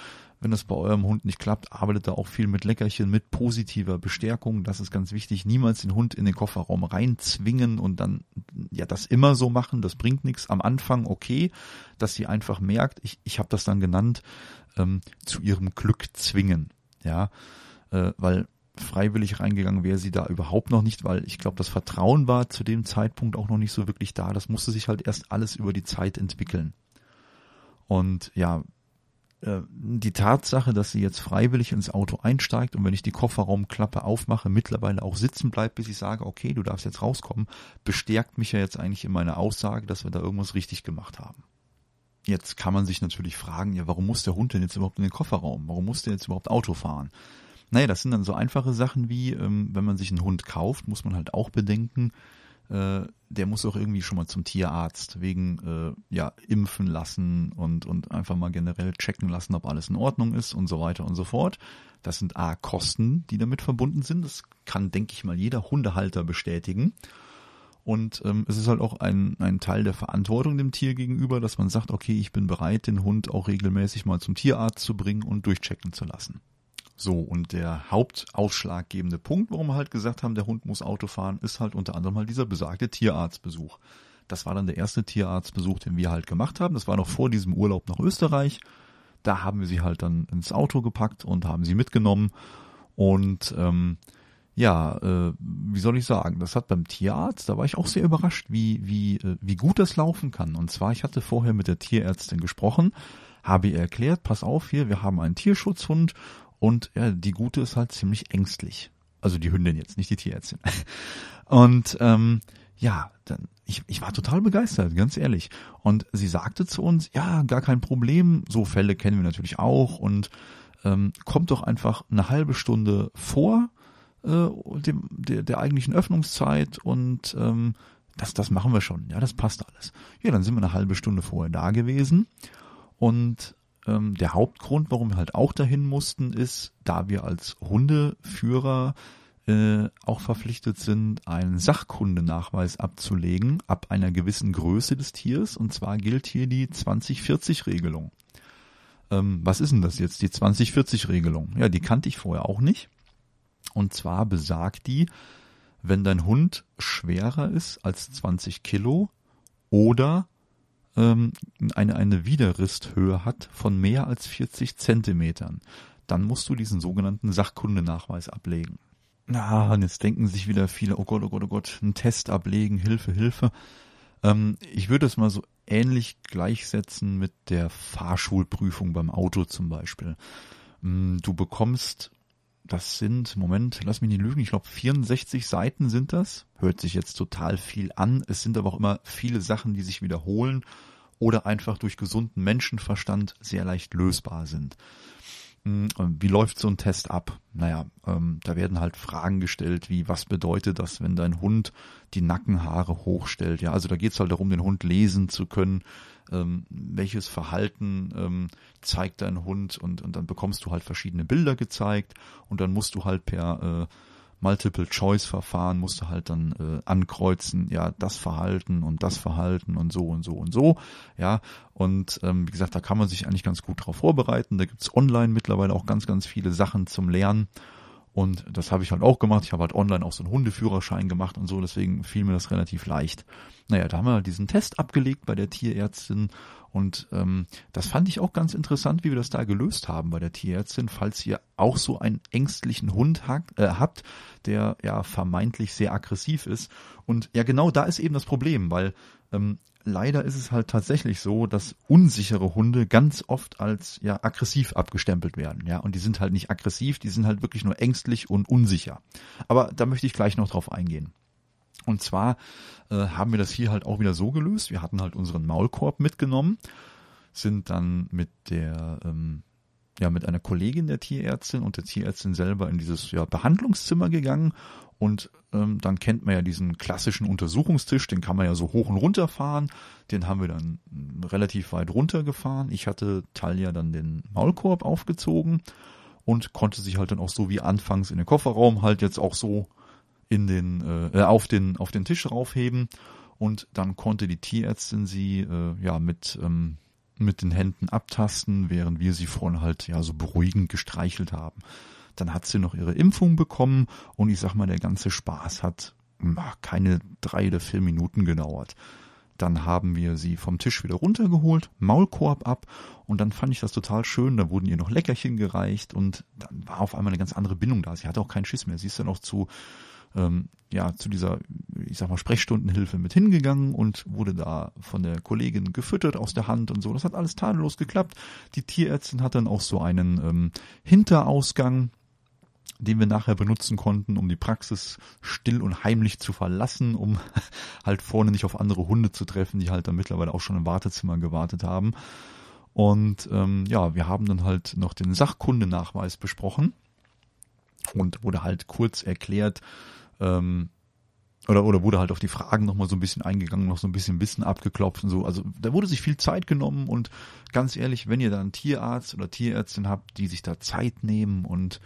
Wenn das bei eurem Hund nicht klappt, arbeitet da auch viel mit Leckerchen, mit positiver Bestärkung. Das ist ganz wichtig. Niemals den Hund in den Kofferraum reinzwingen und dann ja das immer so machen. Das bringt nichts. Am Anfang okay, dass sie einfach merkt, ich, ich habe das dann genannt, ähm, zu ihrem Glück zwingen. Ja, äh, weil freiwillig reingegangen wäre sie da überhaupt noch nicht, weil ich glaube, das Vertrauen war zu dem Zeitpunkt auch noch nicht so wirklich da. Das musste sich halt erst alles über die Zeit entwickeln. Und ja, die Tatsache, dass sie jetzt freiwillig ins Auto einsteigt und wenn ich die Kofferraumklappe aufmache, mittlerweile auch sitzen bleibt, bis ich sage, okay, du darfst jetzt rauskommen, bestärkt mich ja jetzt eigentlich in meiner Aussage, dass wir da irgendwas richtig gemacht haben. Jetzt kann man sich natürlich fragen, ja, warum muss der Hund denn jetzt überhaupt in den Kofferraum? Warum muss der jetzt überhaupt Auto fahren? Naja, das sind dann so einfache Sachen wie, ähm, wenn man sich einen Hund kauft, muss man halt auch bedenken, äh, der muss auch irgendwie schon mal zum Tierarzt wegen äh, ja impfen lassen und und einfach mal generell checken lassen, ob alles in Ordnung ist und so weiter und so fort. Das sind a Kosten, die damit verbunden sind. Das kann, denke ich mal, jeder Hundehalter bestätigen. Und ähm, es ist halt auch ein, ein Teil der Verantwortung dem Tier gegenüber, dass man sagt, okay, ich bin bereit, den Hund auch regelmäßig mal zum Tierarzt zu bringen und durchchecken zu lassen. So, und der hauptausschlaggebende Punkt, warum wir halt gesagt haben, der Hund muss Auto fahren, ist halt unter anderem halt dieser besagte Tierarztbesuch. Das war dann der erste Tierarztbesuch, den wir halt gemacht haben. Das war noch vor diesem Urlaub nach Österreich. Da haben wir sie halt dann ins Auto gepackt und haben sie mitgenommen. Und ähm, ja, äh, wie soll ich sagen, das hat beim Tierarzt, da war ich auch sehr überrascht, wie, wie, äh, wie gut das laufen kann. Und zwar, ich hatte vorher mit der Tierärztin gesprochen, habe ihr erklärt, pass auf hier, wir haben einen Tierschutzhund und ja, die Gute ist halt ziemlich ängstlich. Also die Hündin jetzt, nicht die Tierärztin. Und ähm, ja, dann ich, ich war total begeistert, ganz ehrlich. Und sie sagte zu uns, ja, gar kein Problem, so Fälle kennen wir natürlich auch und ähm, kommt doch einfach eine halbe Stunde vor äh, dem, der, der eigentlichen Öffnungszeit und ähm, das, das machen wir schon, ja, das passt alles. Ja, dann sind wir eine halbe Stunde vorher da gewesen und ähm, der Hauptgrund, warum wir halt auch dahin mussten, ist, da wir als Hundeführer äh, auch verpflichtet sind, einen Sachkundenachweis abzulegen ab einer gewissen Größe des Tiers. Und zwar gilt hier die 2040-Regelung. Ähm, was ist denn das jetzt, die 2040-Regelung? Ja, die kannte ich vorher auch nicht. Und zwar besagt die, wenn dein Hund schwerer ist als 20 Kilo oder ähm, eine, eine Widerristhöhe hat von mehr als 40 Zentimetern, dann musst du diesen sogenannten Sachkundenachweis ablegen. Na, und jetzt denken sich wieder viele, oh Gott, oh Gott, oh Gott, einen Test ablegen, Hilfe, Hilfe. Ähm, ich würde es mal so ähnlich gleichsetzen mit der Fahrschulprüfung beim Auto zum Beispiel. Mm, du bekommst, das sind, Moment, lass mich nicht lügen, ich glaube 64 Seiten sind das. Hört sich jetzt total viel an. Es sind aber auch immer viele Sachen, die sich wiederholen oder einfach durch gesunden Menschenverstand sehr leicht lösbar sind. Hm, wie läuft so ein Test ab? Naja, ähm, da werden halt Fragen gestellt, wie was bedeutet das, wenn dein Hund die Nackenhaare hochstellt? Ja, also da geht es halt darum, den Hund lesen zu können. Ähm, welches Verhalten ähm, zeigt dein Hund und, und dann bekommst du halt verschiedene Bilder gezeigt und dann musst du halt per äh, Multiple-Choice-Verfahren musst du halt dann äh, ankreuzen, ja, das Verhalten und das Verhalten und so und so und so, ja. Und ähm, wie gesagt, da kann man sich eigentlich ganz gut drauf vorbereiten. Da gibt's online mittlerweile auch ganz, ganz viele Sachen zum Lernen. Und das habe ich halt auch gemacht. Ich habe halt online auch so einen Hundeführerschein gemacht und so, deswegen fiel mir das relativ leicht. Naja, da haben wir diesen Test abgelegt bei der Tierärztin und ähm, das fand ich auch ganz interessant, wie wir das da gelöst haben bei der Tierärztin, falls ihr auch so einen ängstlichen Hund ha äh, habt, der ja vermeintlich sehr aggressiv ist. Und ja, genau da ist eben das Problem, weil ähm, leider ist es halt tatsächlich so, dass unsichere Hunde ganz oft als ja aggressiv abgestempelt werden, ja, und die sind halt nicht aggressiv, die sind halt wirklich nur ängstlich und unsicher. Aber da möchte ich gleich noch drauf eingehen. Und zwar äh, haben wir das hier halt auch wieder so gelöst. Wir hatten halt unseren Maulkorb mitgenommen, sind dann mit der ähm, ja mit einer Kollegin der Tierärztin und der Tierärztin selber in dieses ja, Behandlungszimmer gegangen und ähm, dann kennt man ja diesen klassischen Untersuchungstisch, den kann man ja so hoch und runter fahren. Den haben wir dann relativ weit runtergefahren. Ich hatte Talia dann den Maulkorb aufgezogen und konnte sich halt dann auch so wie anfangs in den Kofferraum halt jetzt auch so in den äh, auf den auf den Tisch raufheben und dann konnte die Tierärztin sie äh, ja mit ähm, mit den Händen abtasten, während wir sie vorhin halt ja so beruhigend gestreichelt haben. Dann hat sie noch ihre Impfung bekommen und ich sag mal, der ganze Spaß hat ach, keine drei oder vier Minuten gedauert. Dann haben wir sie vom Tisch wieder runtergeholt, Maulkorb ab und dann fand ich das total schön. Da wurden ihr noch Leckerchen gereicht und dann war auf einmal eine ganz andere Bindung da. Sie hatte auch keinen Schiss mehr. Sie ist dann auch zu ähm, ja zu dieser, ich sag mal, Sprechstundenhilfe mit hingegangen und wurde da von der Kollegin gefüttert aus der Hand und so. Das hat alles tadellos geklappt. Die Tierärztin hat dann auch so einen ähm, Hinterausgang, den wir nachher benutzen konnten, um die Praxis still und heimlich zu verlassen, um halt vorne nicht auf andere Hunde zu treffen, die halt dann mittlerweile auch schon im Wartezimmer gewartet haben. Und ähm, ja, wir haben dann halt noch den Sachkundenachweis besprochen und wurde halt kurz erklärt, ähm, oder, oder wurde halt auf die Fragen nochmal so ein bisschen eingegangen, noch so ein bisschen Wissen abgeklopft und so. Also da wurde sich viel Zeit genommen und ganz ehrlich, wenn ihr da einen Tierarzt oder Tierärztin habt, die sich da Zeit nehmen und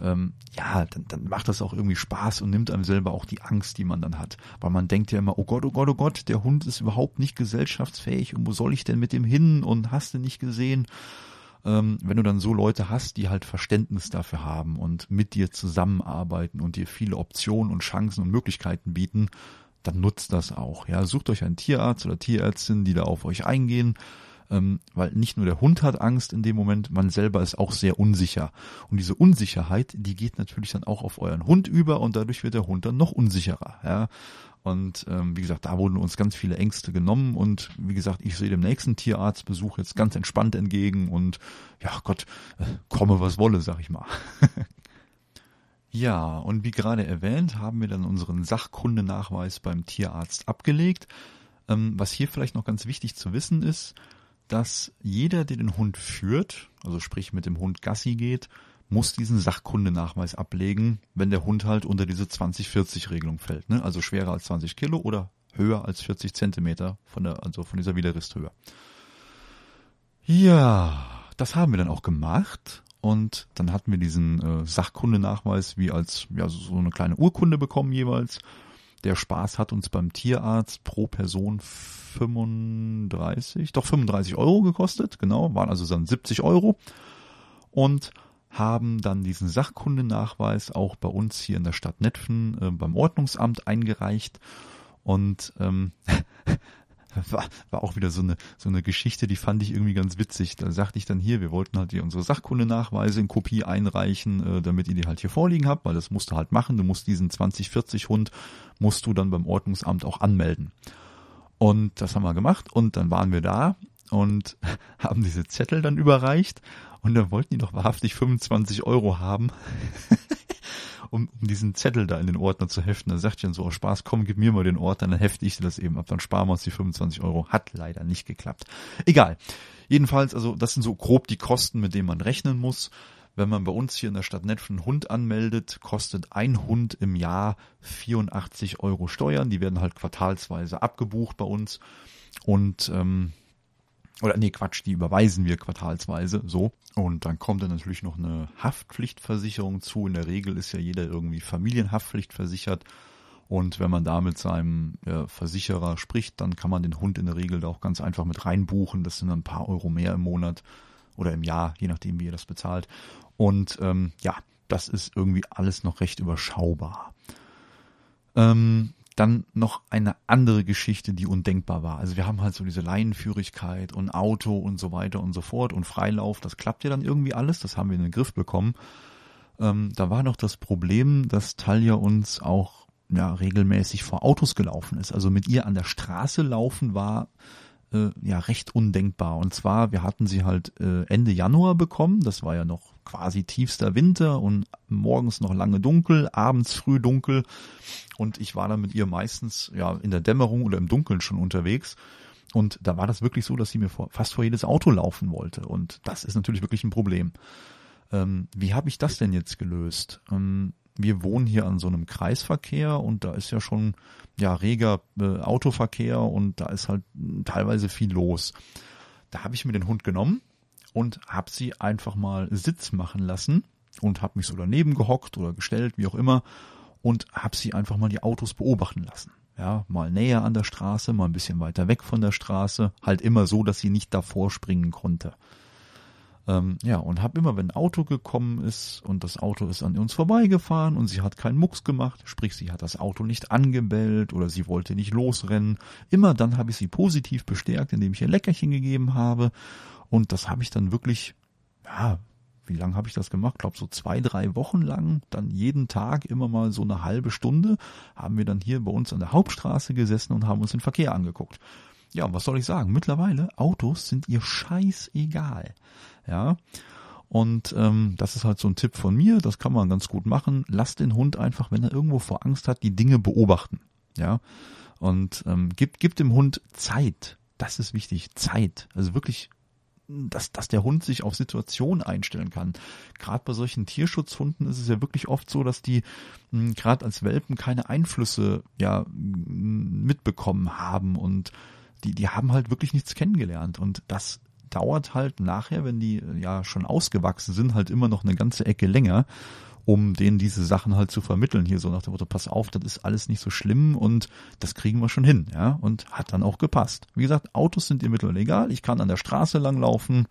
ähm, ja, dann, dann macht das auch irgendwie Spaß und nimmt einem selber auch die Angst, die man dann hat. Weil man denkt ja immer, oh Gott, oh Gott, oh Gott, der Hund ist überhaupt nicht gesellschaftsfähig und wo soll ich denn mit dem hin und hast du nicht gesehen? ähm, wenn du dann so Leute hast, die halt Verständnis dafür haben und mit dir zusammenarbeiten und dir viele Optionen und Chancen und Möglichkeiten bieten, dann nutzt das auch. Ja, sucht euch einen Tierarzt oder Tierärztin, die da auf euch eingehen, ähm, weil nicht nur der Hund hat Angst in dem Moment, man selber ist auch sehr unsicher. Und diese Unsicherheit, die geht natürlich dann auch auf euren Hund über und dadurch wird der Hund dann noch unsicherer. Ja, und ähm, wie gesagt, da wurden uns ganz viele Ängste genommen und wie gesagt, ich sehe dem nächsten Tierarztbesuch jetzt ganz entspannt entgegen und ja Gott, äh, komme was wolle, sag ich mal. ja, und wie gerade erwähnt, haben wir dann unseren Sachkundenachweis beim Tierarzt abgelegt. Ähm, was hier vielleicht noch ganz wichtig zu wissen ist, dass jeder, der den Hund führt, also sprich mit dem Hund Gassi geht, muss diesen Sachkundenachweis ablegen, wenn der Hund halt unter diese 20-40-Regelung fällt. Ne? Also schwerer als 20 Kilo oder höher als 40 Zentimeter von der, also von dieser Widerristhöhe. Ja, das haben wir dann auch gemacht und dann hatten wir diesen äh, Sachkundenachweis wie als ja so eine kleine Urkunde bekommen jeweils. Der Spaß hat uns beim Tierarzt pro Person 35, doch 35 Euro gekostet, genau, waren also dann 70 Euro. Und haben dann diesen Sachkundenachweis auch bei uns hier in der Stadt Netfen äh, beim Ordnungsamt eingereicht und ähm, war, war auch wieder so eine so eine Geschichte, die fand ich irgendwie ganz witzig. Da sagte ich dann hier, wir wollten halt hier unsere Sachkundenachweise in Kopie einreichen, äh, damit ihr die halt hier vorliegen habt, weil das musst du halt machen. Du musst diesen 2040 Hund musst du dann beim Ordnungsamt auch anmelden. Und das haben wir gemacht und dann waren wir da und haben diese Zettel dann überreicht und dann wollten die doch wahrhaftig 25 Euro haben, um, um diesen Zettel da in den Ordner zu heften. Da sagt ich dann so, oh Spaß, komm, gib mir mal den Ordner, dann hefte ich dir das eben ab, dann sparen wir uns die 25 Euro. Hat leider nicht geklappt. Egal. Jedenfalls, also das sind so grob die Kosten, mit denen man rechnen muss. Wenn man bei uns hier in der Stadt Netfen einen Hund anmeldet, kostet ein Hund im Jahr 84 Euro Steuern. Die werden halt quartalsweise abgebucht bei uns. Und ähm, oder nee, Quatsch, die überweisen wir quartalsweise, so. Und dann kommt dann natürlich noch eine Haftpflichtversicherung zu. In der Regel ist ja jeder irgendwie Familienhaftpflicht versichert. Und wenn man da mit seinem ja, Versicherer spricht, dann kann man den Hund in der Regel da auch ganz einfach mit reinbuchen. Das sind ein paar Euro mehr im Monat oder im Jahr, je nachdem, wie ihr das bezahlt. Und ähm, ja, das ist irgendwie alles noch recht überschaubar. Ähm, dann noch eine andere Geschichte, die undenkbar war. Also wir haben halt so diese Leinenführigkeit und Auto und so weiter und so fort und Freilauf, das klappt ja dann irgendwie alles, das haben wir in den Griff bekommen. Ähm, da war noch das Problem, dass Talia uns auch ja regelmäßig vor Autos gelaufen ist. Also mit ihr an der Straße laufen war äh, ja recht undenkbar. Und zwar, wir hatten sie halt äh, Ende Januar bekommen, das war ja noch quasi tiefster Winter und morgens noch lange dunkel, abends früh dunkel und ich war dann mit ihr meistens ja in der Dämmerung oder im Dunkeln schon unterwegs. Und da war das wirklich so, dass sie mir vor, fast vor jedes Auto laufen wollte. Und das ist natürlich wirklich ein Problem. Ähm, wie habe ich das denn jetzt gelöst? Ähm, wir wohnen hier an so einem Kreisverkehr und da ist ja schon ja reger äh, Autoverkehr und da ist halt teilweise viel los. Da habe ich mir den Hund genommen und habe sie einfach mal Sitz machen lassen und habe mich so daneben gehockt oder gestellt, wie auch immer, und habe sie einfach mal die Autos beobachten lassen. Ja, mal näher an der Straße, mal ein bisschen weiter weg von der Straße, halt immer so, dass sie nicht davor springen konnte. Ähm, ja, und habe immer, wenn ein Auto gekommen ist und das Auto ist an uns vorbeigefahren und sie hat keinen Mucks gemacht, sprich, sie hat das Auto nicht angebellt oder sie wollte nicht losrennen, immer dann habe ich sie positiv bestärkt, indem ich ihr Leckerchen gegeben habe und das habe ich dann wirklich, ja, wie lange habe ich das gemacht? Ich glaube so zwei, drei Wochen lang, dann jeden Tag immer mal so eine halbe Stunde, haben wir dann hier bei uns an der Hauptstraße gesessen und haben uns den Verkehr angeguckt. Ja, was soll ich sagen? Mittlerweile, Autos sind ihr scheißegal. Ja. Und ähm, das ist halt so ein Tipp von mir, das kann man ganz gut machen. Lass den Hund einfach, wenn er irgendwo vor Angst hat, die Dinge beobachten. Ja. Und ähm, gibt, gibt dem Hund Zeit. Das ist wichtig. Zeit. Also wirklich dass, dass der Hund sich auf Situationen einstellen kann. Gerade bei solchen Tierschutzhunden ist es ja wirklich oft so, dass die hm, gerade als Welpen keine Einflüsse ja mitbekommen haben und die, die haben halt wirklich nichts kennengelernt. Und das dauert halt nachher, wenn die ja schon ausgewachsen sind, halt immer noch eine ganze Ecke länger um denen diese Sachen halt zu vermitteln. Hier so nach dem Motto, pass auf, das ist alles nicht so schlimm und das kriegen wir schon hin, ja. Und hat dann auch gepasst. Wie gesagt, Autos sind ihr mittlerweile egal. Ich kann an der Straße langlaufen.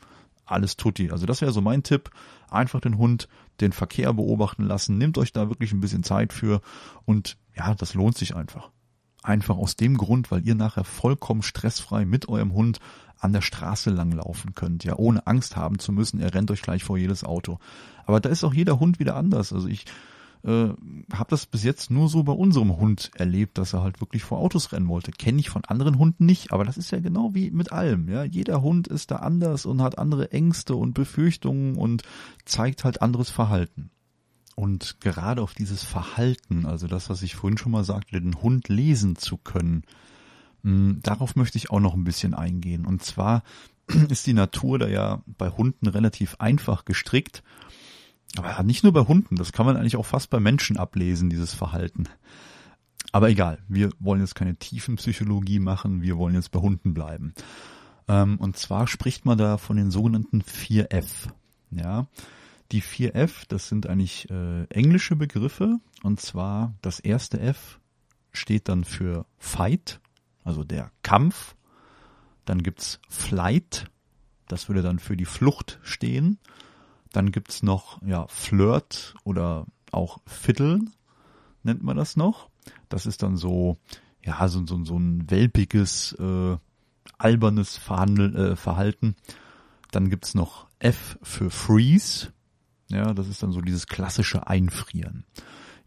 Alles tutti. Also das wäre so mein Tipp. Einfach den Hund, den Verkehr beobachten lassen. Nehmt euch da wirklich ein bisschen Zeit für und ja, das lohnt sich einfach. Einfach aus dem Grund, weil ihr nachher vollkommen stressfrei mit eurem Hund an der Straße langlaufen könnt, ja, ohne Angst haben zu müssen, er rennt euch gleich vor jedes Auto. Aber da ist auch jeder Hund wieder anders. Also ich äh, habe das bis jetzt nur so bei unserem Hund erlebt, dass er halt wirklich vor Autos rennen wollte. Kenne ich von anderen Hunden nicht, aber das ist ja genau wie mit allem. Ja, jeder Hund ist da anders und hat andere Ängste und Befürchtungen und zeigt halt anderes Verhalten. Und gerade auf dieses Verhalten, also das, was ich vorhin schon mal sagte, den Hund lesen zu können, hm, darauf möchte ich auch noch ein bisschen eingehen. Und zwar ist die Natur da ja bei Hunden relativ einfach gestrickt. Aber nicht nur bei Hunden, das kann man eigentlich auch fast bei Menschen ablesen, dieses Verhalten. Aber egal, wir wollen jetzt keine Tiefenpsychologie machen, wir wollen jetzt bei Hunden bleiben. Ähm, und zwar spricht man da von den sogenannten 4F. Ja, die 4F, das sind eigentlich äh, englische Begriffe. Und zwar das erste F steht dann für Fight, also der Kampf. Dann gibt's Flight, das würde dann für die Flucht stehen. Dann gibt's noch ja Flirt oder auch Fiddle nennt man das noch. Das ist dann so ja so, so, so ein welpiges äh, albernes Verhandel, äh, Verhalten. Dann gibt's noch F für Freeze. Ja, das ist dann so dieses klassische Einfrieren.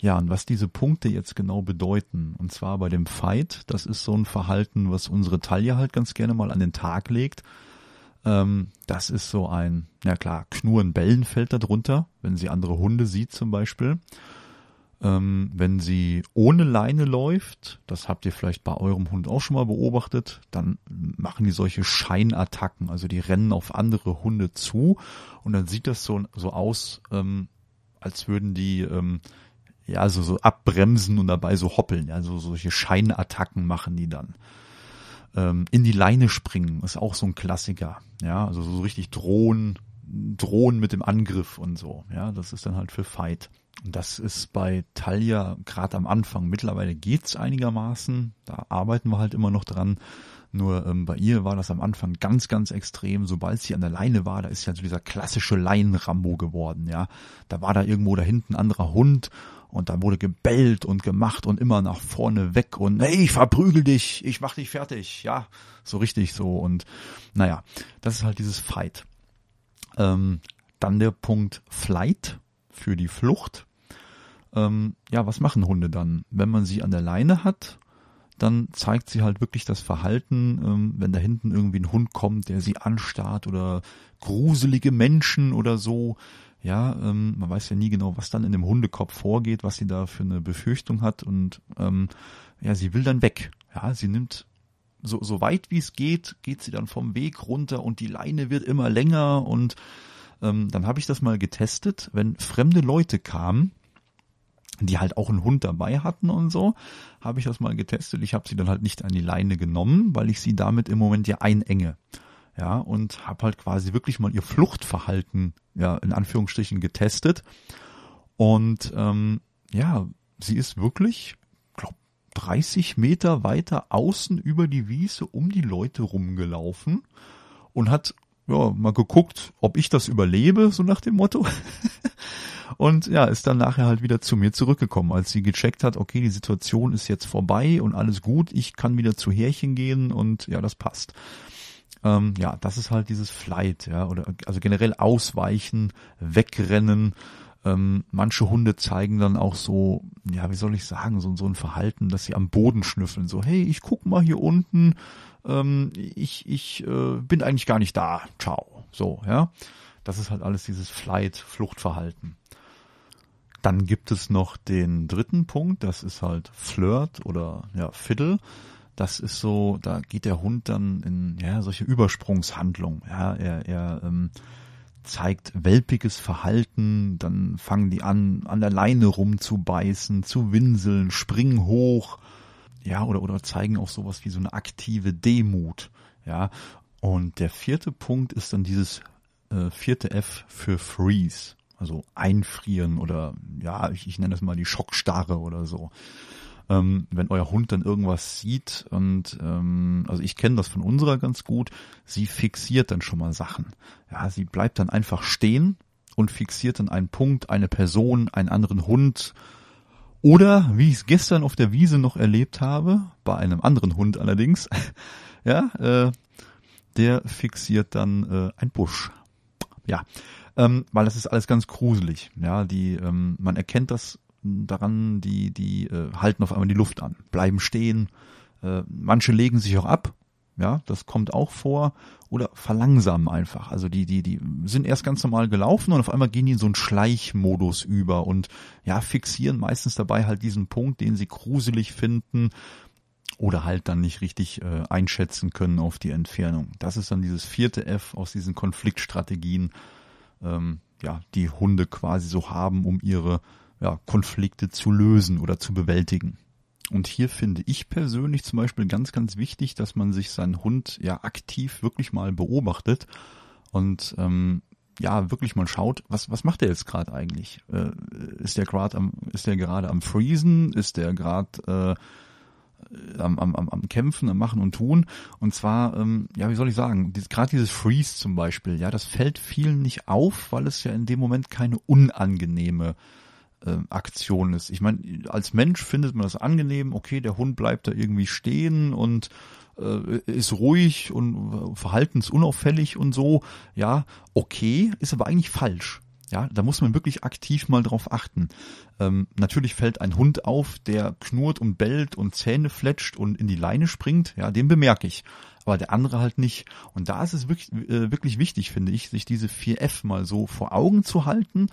Ja, und was diese Punkte jetzt genau bedeuten, und zwar bei dem Fight, das ist so ein Verhalten, was unsere Taille halt ganz gerne mal an den Tag legt. Ähm, das ist so ein, ja klar, Knurren, Bellen fällt da drunter, wenn sie andere Hunde sieht zum Beispiel. Ähm, wenn sie ohne Leine läuft, das habt ihr vielleicht bei eurem Hund auch schon mal beobachtet, dann machen die solche Scheinattacken, also die rennen auf andere Hunde zu und dann sieht das so, so aus, ähm, als würden die ähm, ja, also so abbremsen und dabei so hoppeln, ja, so solche Scheinattacken machen die dann. Ähm, in die Leine springen ist auch so ein Klassiker, ja, also so richtig drohen, drohen mit dem Angriff und so, ja, das ist dann halt für Fight. Und das ist bei Talia gerade am Anfang. Mittlerweile geht's einigermaßen. Da arbeiten wir halt immer noch dran. Nur ähm, bei ihr war das am Anfang ganz, ganz extrem. Sobald sie an der Leine war, da ist ja so dieser klassische Leinenrambo geworden, ja. Da war da irgendwo da hinten ein anderer Hund und da wurde gebellt und gemacht und immer nach vorne weg und hey, ich verprügel dich, ich mach dich fertig, ja, so richtig so und naja, das ist halt dieses Fight. Ähm, dann der Punkt Flight für die Flucht. Ähm, ja, was machen Hunde dann? Wenn man sie an der Leine hat, dann zeigt sie halt wirklich das Verhalten, ähm, wenn da hinten irgendwie ein Hund kommt, der sie anstarrt oder gruselige Menschen oder so. Ja, ähm, man weiß ja nie genau, was dann in dem Hundekopf vorgeht, was sie da für eine Befürchtung hat und ähm, ja, sie will dann weg. Ja, sie nimmt so, so weit wie es geht, geht sie dann vom Weg runter und die Leine wird immer länger und ähm, dann habe ich das mal getestet, wenn fremde Leute kamen, die halt auch einen Hund dabei hatten und so, habe ich das mal getestet. Ich habe sie dann halt nicht an die Leine genommen, weil ich sie damit im Moment ja einenge. Ja, und habe halt quasi wirklich mal ihr Fluchtverhalten, ja, in Anführungsstrichen getestet. Und ähm, ja, sie ist wirklich, glaub, 30 Meter weiter außen über die Wiese um die Leute rumgelaufen und hat ja mal geguckt, ob ich das überlebe, so nach dem Motto. Und ja, ist dann nachher halt wieder zu mir zurückgekommen, als sie gecheckt hat, okay, die Situation ist jetzt vorbei und alles gut, ich kann wieder zu Härchen gehen und ja, das passt. Ähm, ja, das ist halt dieses Flight, ja, oder also generell ausweichen, wegrennen. Ähm, manche Hunde zeigen dann auch so, ja, wie soll ich sagen, so, so ein Verhalten, dass sie am Boden schnüffeln, so, hey, ich guck mal hier unten, ähm, ich, ich äh, bin eigentlich gar nicht da, ciao, so, ja. Das ist halt alles dieses Flight, Fluchtverhalten. Dann gibt es noch den dritten Punkt, das ist halt Flirt oder ja, Fiddle. Das ist so, da geht der Hund dann in ja, solche Übersprungshandlungen. Ja, er, er ähm, zeigt welpiges Verhalten, dann fangen die an, an der Leine rumzubeißen, zu winseln, springen hoch, ja, oder, oder zeigen auch sowas wie so eine aktive Demut, ja. Und der vierte Punkt ist dann dieses äh, vierte F für Freeze also einfrieren oder ja, ich, ich nenne das mal die Schockstarre oder so. Ähm, wenn euer Hund dann irgendwas sieht und ähm, also ich kenne das von unserer ganz gut, sie fixiert dann schon mal Sachen. Ja, sie bleibt dann einfach stehen und fixiert dann einen Punkt, eine Person, einen anderen Hund. Oder wie ich es gestern auf der Wiese noch erlebt habe, bei einem anderen Hund allerdings, ja, äh, der fixiert dann äh, ein Busch. Ja, ähm, weil das ist alles ganz gruselig. Ja, die, ähm, man erkennt das daran, die, die äh, halten auf einmal die Luft an, bleiben stehen. Äh, manche legen sich auch ab. Ja, das kommt auch vor. Oder verlangsamen einfach. Also die, die, die sind erst ganz normal gelaufen und auf einmal gehen die in so einen Schleichmodus über und ja, fixieren meistens dabei halt diesen Punkt, den sie gruselig finden oder halt dann nicht richtig äh, einschätzen können auf die Entfernung. Das ist dann dieses vierte F aus diesen Konfliktstrategien, ähm, ja, die Hunde quasi so haben, um ihre ja, Konflikte zu lösen oder zu bewältigen. Und hier finde ich persönlich zum Beispiel ganz, ganz wichtig, dass man sich seinen Hund ja aktiv wirklich mal beobachtet und ähm, ja wirklich mal schaut, was was macht er jetzt gerade eigentlich? Äh, ist der gerade am ist der gerade am Freezen? Ist der gerade äh, am, am, am Kämpfen, am Machen und Tun. Und zwar, ähm, ja, wie soll ich sagen, dies, gerade dieses Freeze zum Beispiel, ja, das fällt vielen nicht auf, weil es ja in dem Moment keine unangenehme äh, Aktion ist. Ich meine, als Mensch findet man das angenehm, okay, der Hund bleibt da irgendwie stehen und äh, ist ruhig und verhaltensunauffällig und so, ja, okay, ist aber eigentlich falsch. Ja, da muss man wirklich aktiv mal drauf achten. Ähm, natürlich fällt ein Hund auf, der knurrt und bellt und Zähne fletscht und in die Leine springt. Ja, den bemerke ich. Aber der andere halt nicht. Und da ist es wirklich, äh, wirklich wichtig, finde ich, sich diese 4F mal so vor Augen zu halten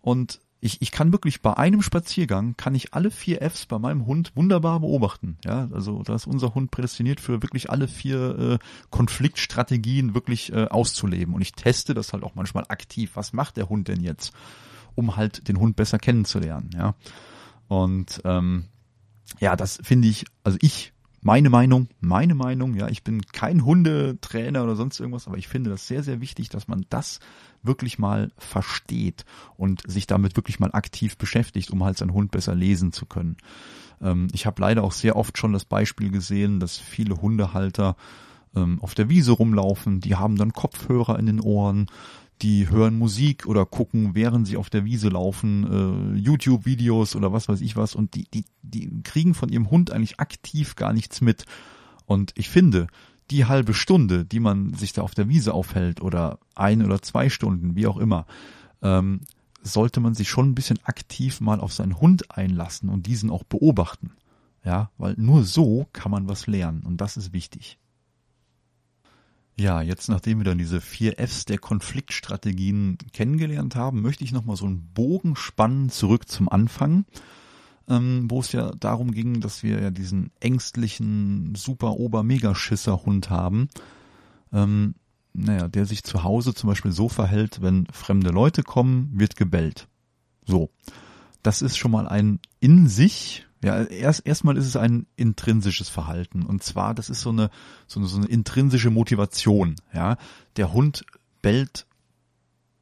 und ich, ich kann wirklich bei einem Spaziergang, kann ich alle vier Fs bei meinem Hund wunderbar beobachten. Ja, also da ist unser Hund prädestiniert für wirklich alle vier äh, Konfliktstrategien wirklich äh, auszuleben. Und ich teste das halt auch manchmal aktiv. Was macht der Hund denn jetzt, um halt den Hund besser kennenzulernen? Ja, und ähm, ja, das finde ich, also ich meine Meinung, meine Meinung, ja, ich bin kein Hundetrainer oder sonst irgendwas, aber ich finde das sehr, sehr wichtig, dass man das wirklich mal versteht und sich damit wirklich mal aktiv beschäftigt, um halt seinen Hund besser lesen zu können. Ähm, ich habe leider auch sehr oft schon das Beispiel gesehen, dass viele Hundehalter ähm, auf der Wiese rumlaufen, die haben dann Kopfhörer in den Ohren, die hören Musik oder gucken, während sie auf der Wiese laufen, äh, YouTube-Videos oder was weiß ich was und die, die, die kriegen von ihrem Hund eigentlich aktiv gar nichts mit. Und ich finde, die halbe Stunde, die man sich da auf der Wiese aufhält oder ein oder zwei Stunden, wie auch immer, ähm, sollte man sich schon ein bisschen aktiv mal auf seinen Hund einlassen und diesen auch beobachten. Ja, weil nur so kann man was lernen und das ist wichtig. Ja, jetzt nachdem wir dann diese vier Fs der Konfliktstrategien kennengelernt haben, möchte ich nochmal so einen Bogen spannen zurück zum Anfang, ähm, wo es ja darum ging, dass wir ja diesen ängstlichen, super Ober-Mega-Schisser-Hund haben, ähm, naja, der sich zu Hause zum Beispiel so verhält, wenn fremde Leute kommen, wird gebellt. So. Das ist schon mal ein in sich ja, erst erstmal ist es ein intrinsisches Verhalten und zwar das ist so eine so eine, so eine intrinsische Motivation. Ja, der Hund bellt.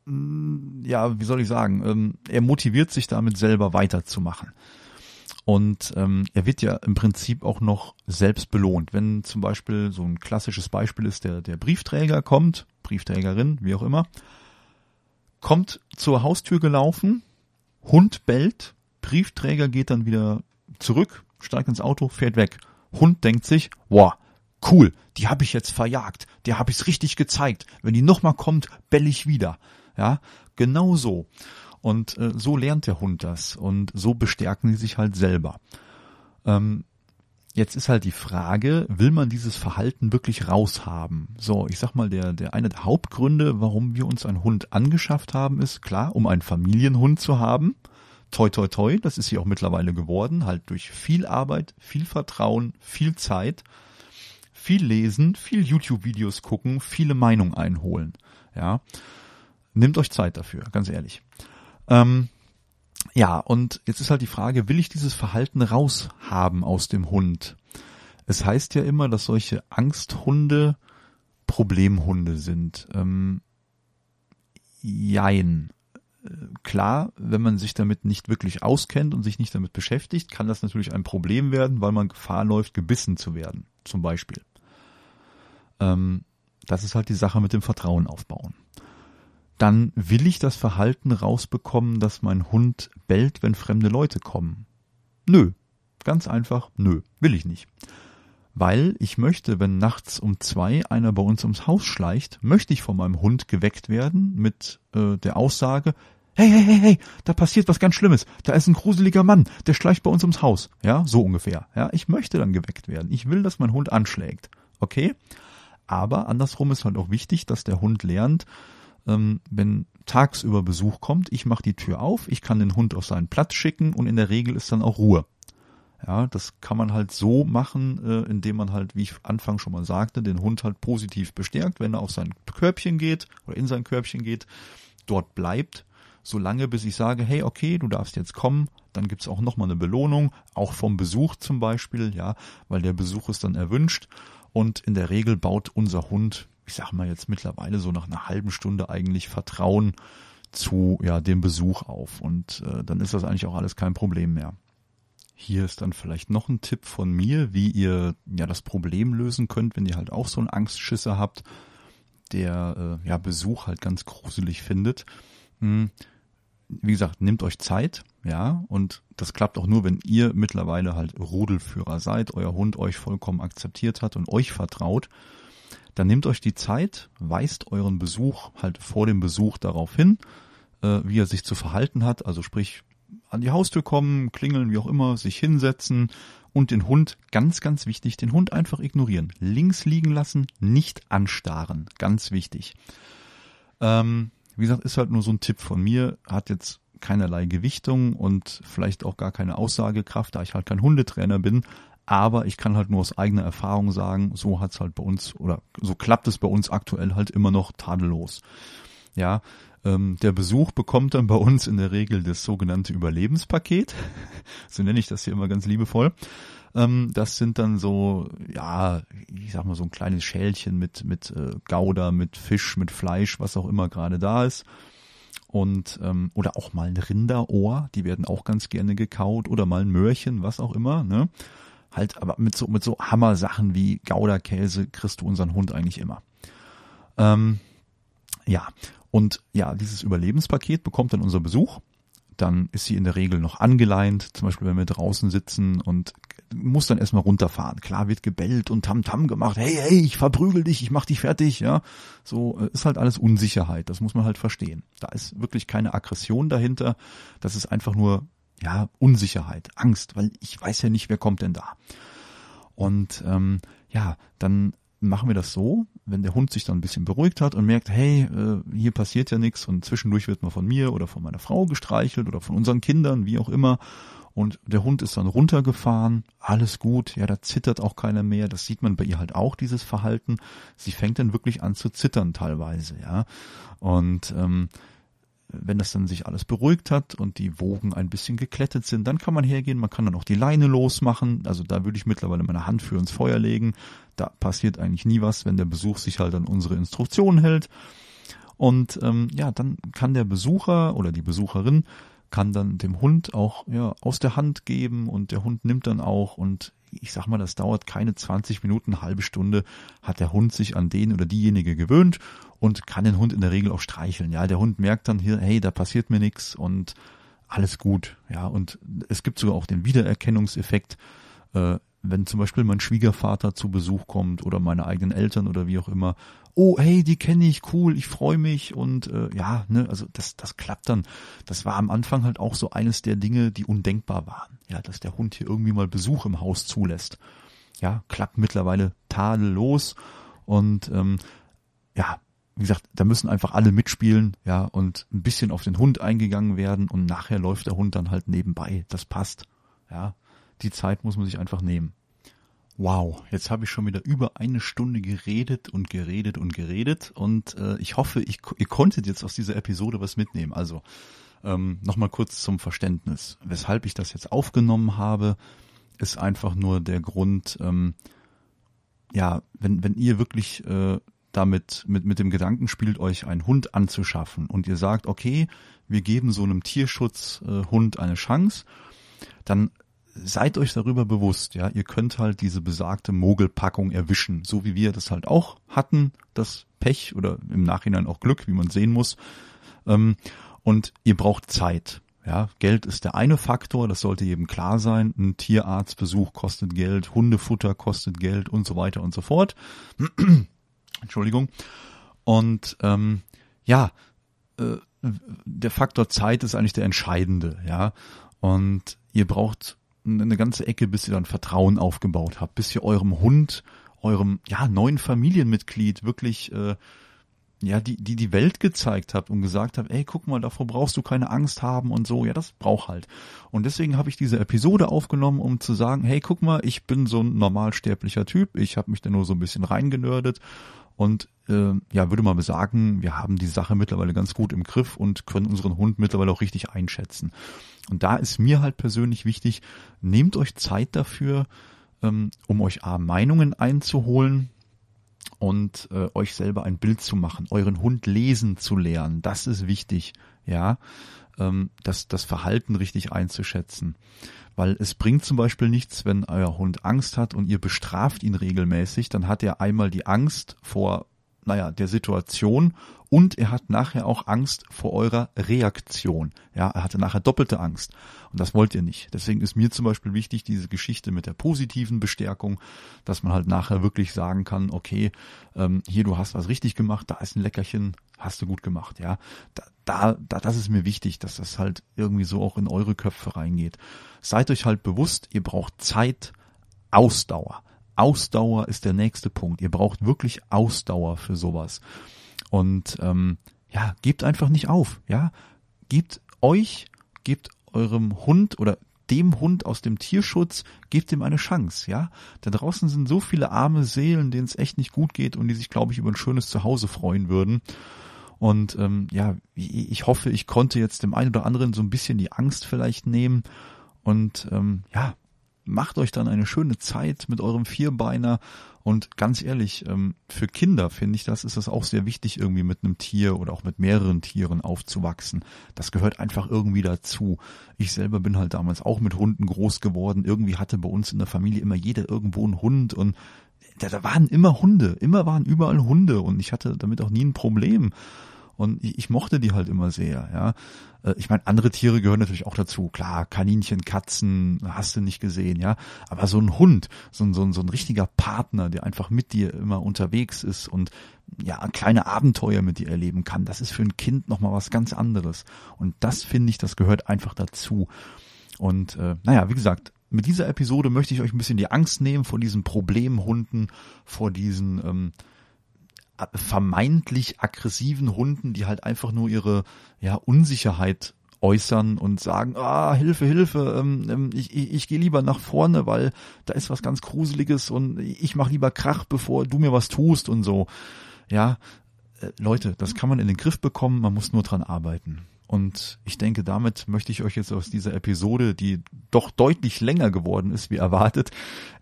Mm, ja, wie soll ich sagen? Ähm, er motiviert sich damit selber weiterzumachen. Und ähm, er wird ja im Prinzip auch noch selbst belohnt. Wenn zum Beispiel so ein klassisches Beispiel ist, der, der Briefträger kommt, Briefträgerin, wie auch immer, kommt zur Haustür gelaufen, Hund bellt, Briefträger geht dann wieder zurück, steigt ins Auto, fährt weg. Hund denkt sich, wow, cool, die habe ich jetzt verjagt, der habe ich's richtig gezeigt. Wenn die nochmal kommt, bell ich wieder. Ja, genau so. Und äh, so lernt der Hund das und so bestärken sie sich halt selber. Ähm, jetzt ist halt die Frage, will man dieses Verhalten wirklich raushaben? So, ich sag mal, der, der eine der Hauptgründe, warum wir uns einen Hund angeschafft haben, ist klar, um einen Familienhund zu haben toi toi toi, das ist sie auch mittlerweile geworden, halt durch viel Arbeit, viel Vertrauen, viel Zeit, viel lesen, viel YouTube-Videos gucken, viele Meinungen einholen. Ja, nehmt euch Zeit dafür, ganz ehrlich. Ähm, ja, und jetzt ist halt die Frage, will ich dieses Verhalten raushaben aus dem Hund? Es heißt ja immer, dass solche Angsthunde Problemhunde sind. Ähm, jein klar, wenn man sich damit nicht wirklich auskennt und sich nicht damit beschäftigt, kann das natürlich ein Problem werden, weil man Gefahr läuft, gebissen zu werden, zum Beispiel. Ähm, das ist halt die Sache mit dem Vertrauen aufbauen. Dann will ich das Verhalten rausbekommen, dass mein Hund bellt, wenn fremde Leute kommen. Nö. Ganz einfach, nö, will ich nicht. Weil ich möchte, wenn nachts um zwei einer bei uns ums Haus schleicht, möchte ich von meinem Hund geweckt werden mit äh, der Aussage, hey, hey, hey, hey, da passiert was ganz Schlimmes. Da ist ein gruseliger Mann, der schleicht bei uns ums Haus. Ja, so ungefähr. Ja, ich möchte dann geweckt werden. Ich will, dass mein Hund anschlägt. Okay? Aber andersrum ist halt auch wichtig, dass der Hund lernt, ähm, wenn tagsüber Besuch kommt, ich mache die Tür auf, ich kann den Hund auf seinen Platz schicken und in der Regel ist dann auch Ruhe. Ja, das kann man halt so machen, äh, indem man halt, wie ich Anfang schon mal sagte, den Hund halt positiv bestärkt, wenn er auf sein Körbchen geht oder in sein Körbchen geht, dort bleibt, solange bis ich sage, hey, okay, du darfst jetzt kommen, dann gibt's auch nochmal eine Belohnung, auch vom Besuch zum Beispiel, ja, weil der Besuch ist dann erwünscht. Und in der Regel baut unser Hund, ich sag mal jetzt mittlerweile so nach einer halben Stunde eigentlich Vertrauen zu ja dem Besuch auf. Und äh, dann ist das eigentlich auch alles kein Problem mehr. Hier ist dann vielleicht noch ein Tipp von mir, wie ihr ja das Problem lösen könnt, wenn ihr halt auch so einen Angstschisser habt, der äh, ja Besuch halt ganz gruselig findet. Hm, wie gesagt, nehmt euch Zeit, ja, und das klappt auch nur, wenn ihr mittlerweile halt Rudelführer seid, euer Hund euch vollkommen akzeptiert hat und euch vertraut. Dann nehmt euch die Zeit, weist euren Besuch halt vor dem Besuch darauf hin, äh, wie er sich zu verhalten hat, also sprich an die Haustür kommen, klingeln, wie auch immer, sich hinsetzen und den Hund, ganz, ganz wichtig, den Hund einfach ignorieren. Links liegen lassen, nicht anstarren. Ganz wichtig. Ähm, wie gesagt, ist halt nur so ein Tipp von mir, hat jetzt keinerlei Gewichtung und vielleicht auch gar keine Aussagekraft, da ich halt kein Hundetrainer bin. Aber ich kann halt nur aus eigener Erfahrung sagen, so hat's halt bei uns oder so klappt es bei uns aktuell halt immer noch tadellos. Ja, ähm, der Besuch bekommt dann bei uns in der Regel das sogenannte Überlebenspaket. so nenne ich das hier immer ganz liebevoll. Ähm, das sind dann so, ja, ich sag mal so ein kleines Schälchen mit mit äh, Gouda, mit Fisch, mit Fleisch, was auch immer gerade da ist. Und ähm, oder auch mal ein Rinderohr, die werden auch ganz gerne gekaut oder mal ein Möhrchen, was auch immer. Ne? Halt, aber mit so mit so Hammer-Sachen wie Gouda-Käse kriegst du unseren Hund eigentlich immer. Ähm, ja, und ja, dieses Überlebenspaket bekommt dann unser Besuch. Dann ist sie in der Regel noch angeleint, zum Beispiel wenn wir draußen sitzen und muss dann erstmal runterfahren. Klar wird gebellt und Tamtam -Tam gemacht. Hey, hey, ich verprügel dich, ich mach dich fertig, ja. So äh, ist halt alles Unsicherheit. Das muss man halt verstehen. Da ist wirklich keine Aggression dahinter. Das ist einfach nur, ja, Unsicherheit, Angst, weil ich weiß ja nicht, wer kommt denn da. Und ähm, ja, dann machen wir das so, wenn der Hund sich dann ein bisschen beruhigt hat und merkt, hey, äh, hier passiert ja nichts und zwischendurch wird man von mir oder von meiner Frau gestreichelt oder von unseren Kindern, wie auch immer. Und der Hund ist dann runtergefahren, alles gut, ja, da zittert auch keiner mehr. Das sieht man bei ihr halt auch, dieses Verhalten. Sie fängt dann wirklich an zu zittern teilweise, ja. Und ähm, wenn das dann sich alles beruhigt hat und die Wogen ein bisschen geklettet sind, dann kann man hergehen, man kann dann auch die Leine losmachen. Also da würde ich mittlerweile meine Hand für ins Feuer legen. Da passiert eigentlich nie was, wenn der Besuch sich halt an unsere Instruktionen hält. Und ähm, ja, dann kann der Besucher oder die Besucherin kann dann dem Hund auch ja, aus der Hand geben und der Hund nimmt dann auch und ich sag mal, das dauert keine 20 Minuten, halbe Stunde, hat der Hund sich an den oder diejenige gewöhnt und kann den Hund in der Regel auch streicheln. Ja, der Hund merkt dann hier, hey, da passiert mir nichts und alles gut. Ja, und es gibt sogar auch den Wiedererkennungseffekt, äh, wenn zum Beispiel mein Schwiegervater zu Besuch kommt oder meine eigenen Eltern oder wie auch immer, oh hey, die kenne ich, cool, ich freue mich und äh, ja, ne, also das, das klappt dann. Das war am Anfang halt auch so eines der Dinge, die undenkbar waren, ja, dass der Hund hier irgendwie mal Besuch im Haus zulässt. Ja, klappt mittlerweile tadellos und ähm, ja, wie gesagt, da müssen einfach alle mitspielen, ja, und ein bisschen auf den Hund eingegangen werden und nachher läuft der Hund dann halt nebenbei. Das passt, ja die Zeit muss man sich einfach nehmen. Wow, jetzt habe ich schon wieder über eine Stunde geredet und geredet und geredet und äh, ich hoffe, ich, ihr konntet jetzt aus dieser Episode was mitnehmen. Also ähm, nochmal kurz zum Verständnis. Weshalb ich das jetzt aufgenommen habe, ist einfach nur der Grund, ähm, ja, wenn, wenn ihr wirklich äh, damit mit, mit dem Gedanken spielt, euch einen Hund anzuschaffen und ihr sagt, okay, wir geben so einem Tierschutzhund äh, eine Chance, dann seid euch darüber bewusst, ja, ihr könnt halt diese besagte Mogelpackung erwischen, so wie wir das halt auch hatten, das Pech oder im Nachhinein auch Glück, wie man sehen muss. Ähm, und ihr braucht Zeit. Ja, Geld ist der eine Faktor, das sollte jedem klar sein. Ein Tierarztbesuch kostet Geld, Hundefutter kostet Geld und so weiter und so fort. Entschuldigung. Und ähm, ja, äh, der Faktor Zeit ist eigentlich der entscheidende, ja. Und ihr braucht eine ganze Ecke, bis ihr dann Vertrauen aufgebaut habt, bis ihr eurem Hund, eurem ja neuen Familienmitglied wirklich äh, ja die die die Welt gezeigt habt und gesagt habt, ey guck mal, davor brauchst du keine Angst haben und so, ja das braucht halt. Und deswegen habe ich diese Episode aufgenommen, um zu sagen, hey guck mal, ich bin so ein normalsterblicher Typ, ich habe mich da nur so ein bisschen reingenördet und äh, ja, würde mal sagen, wir haben die Sache mittlerweile ganz gut im Griff und können unseren Hund mittlerweile auch richtig einschätzen. Und da ist mir halt persönlich wichtig, nehmt euch Zeit dafür, ähm, um euch A, Meinungen einzuholen und äh, euch selber ein Bild zu machen, euren Hund lesen zu lernen. Das ist wichtig, ja, ähm, das, das Verhalten richtig einzuschätzen. Weil es bringt zum Beispiel nichts, wenn euer Hund Angst hat und ihr bestraft ihn regelmäßig, dann hat er einmal die Angst vor, naja, der Situation und er hat nachher auch Angst vor eurer Reaktion. Ja, er hatte nachher doppelte Angst. Und das wollt ihr nicht. Deswegen ist mir zum Beispiel wichtig, diese Geschichte mit der positiven Bestärkung, dass man halt nachher wirklich sagen kann, okay, ähm, hier, du hast was richtig gemacht, da ist ein Leckerchen, hast du gut gemacht, ja. Da, da, da, das ist mir wichtig, dass das halt irgendwie so auch in eure Köpfe reingeht. Seid euch halt bewusst, ihr braucht Zeit, Ausdauer. Ausdauer ist der nächste Punkt. Ihr braucht wirklich Ausdauer für sowas. Und ähm, ja, gebt einfach nicht auf. Ja, gebt euch, gebt eurem Hund oder dem Hund aus dem Tierschutz, gebt ihm eine Chance, ja. Da draußen sind so viele arme Seelen, denen es echt nicht gut geht und die sich, glaube ich, über ein schönes Zuhause freuen würden. Und ähm, ja, ich hoffe, ich konnte jetzt dem einen oder anderen so ein bisschen die Angst vielleicht nehmen. Und ähm, ja, macht euch dann eine schöne Zeit mit eurem Vierbeiner und ganz ehrlich, ähm, für Kinder finde ich das, ist das auch sehr wichtig, irgendwie mit einem Tier oder auch mit mehreren Tieren aufzuwachsen. Das gehört einfach irgendwie dazu. Ich selber bin halt damals auch mit Hunden groß geworden. Irgendwie hatte bei uns in der Familie immer jeder irgendwo einen Hund und da, da waren immer Hunde, immer waren überall Hunde und ich hatte damit auch nie ein Problem. Und ich, ich mochte die halt immer sehr, ja. Äh, ich meine, andere Tiere gehören natürlich auch dazu. Klar, Kaninchen, Katzen, hast du nicht gesehen, ja. Aber so ein Hund, so ein, so ein, so ein richtiger Partner, der einfach mit dir immer unterwegs ist und ja, kleine Abenteuer mit dir erleben kann, das ist für ein Kind nochmal was ganz anderes. Und das finde ich, das gehört einfach dazu. Und äh, naja, wie gesagt, mit dieser Episode möchte ich euch ein bisschen die Angst nehmen vor diesen Problemhunden, vor diesen ähm, vermeintlich aggressiven Hunden, die halt einfach nur ihre ja, Unsicherheit äußern und sagen, ah, Hilfe, Hilfe, ähm, ähm, ich, ich, ich gehe lieber nach vorne, weil da ist was ganz Gruseliges und ich mache lieber Krach, bevor du mir was tust und so. Ja, äh, Leute, das kann man in den Griff bekommen, man muss nur dran arbeiten. Und ich denke, damit möchte ich euch jetzt aus dieser Episode, die doch deutlich länger geworden ist, wie erwartet,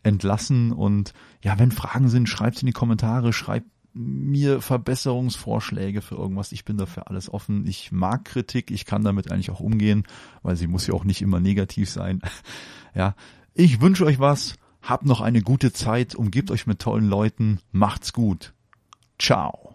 entlassen. Und ja, wenn Fragen sind, schreibt in die Kommentare, schreibt mir Verbesserungsvorschläge für irgendwas. Ich bin dafür alles offen. Ich mag Kritik. Ich kann damit eigentlich auch umgehen, weil sie muss ja auch nicht immer negativ sein. Ja, ich wünsche euch was. Habt noch eine gute Zeit. Umgebt euch mit tollen Leuten. Macht's gut. Ciao.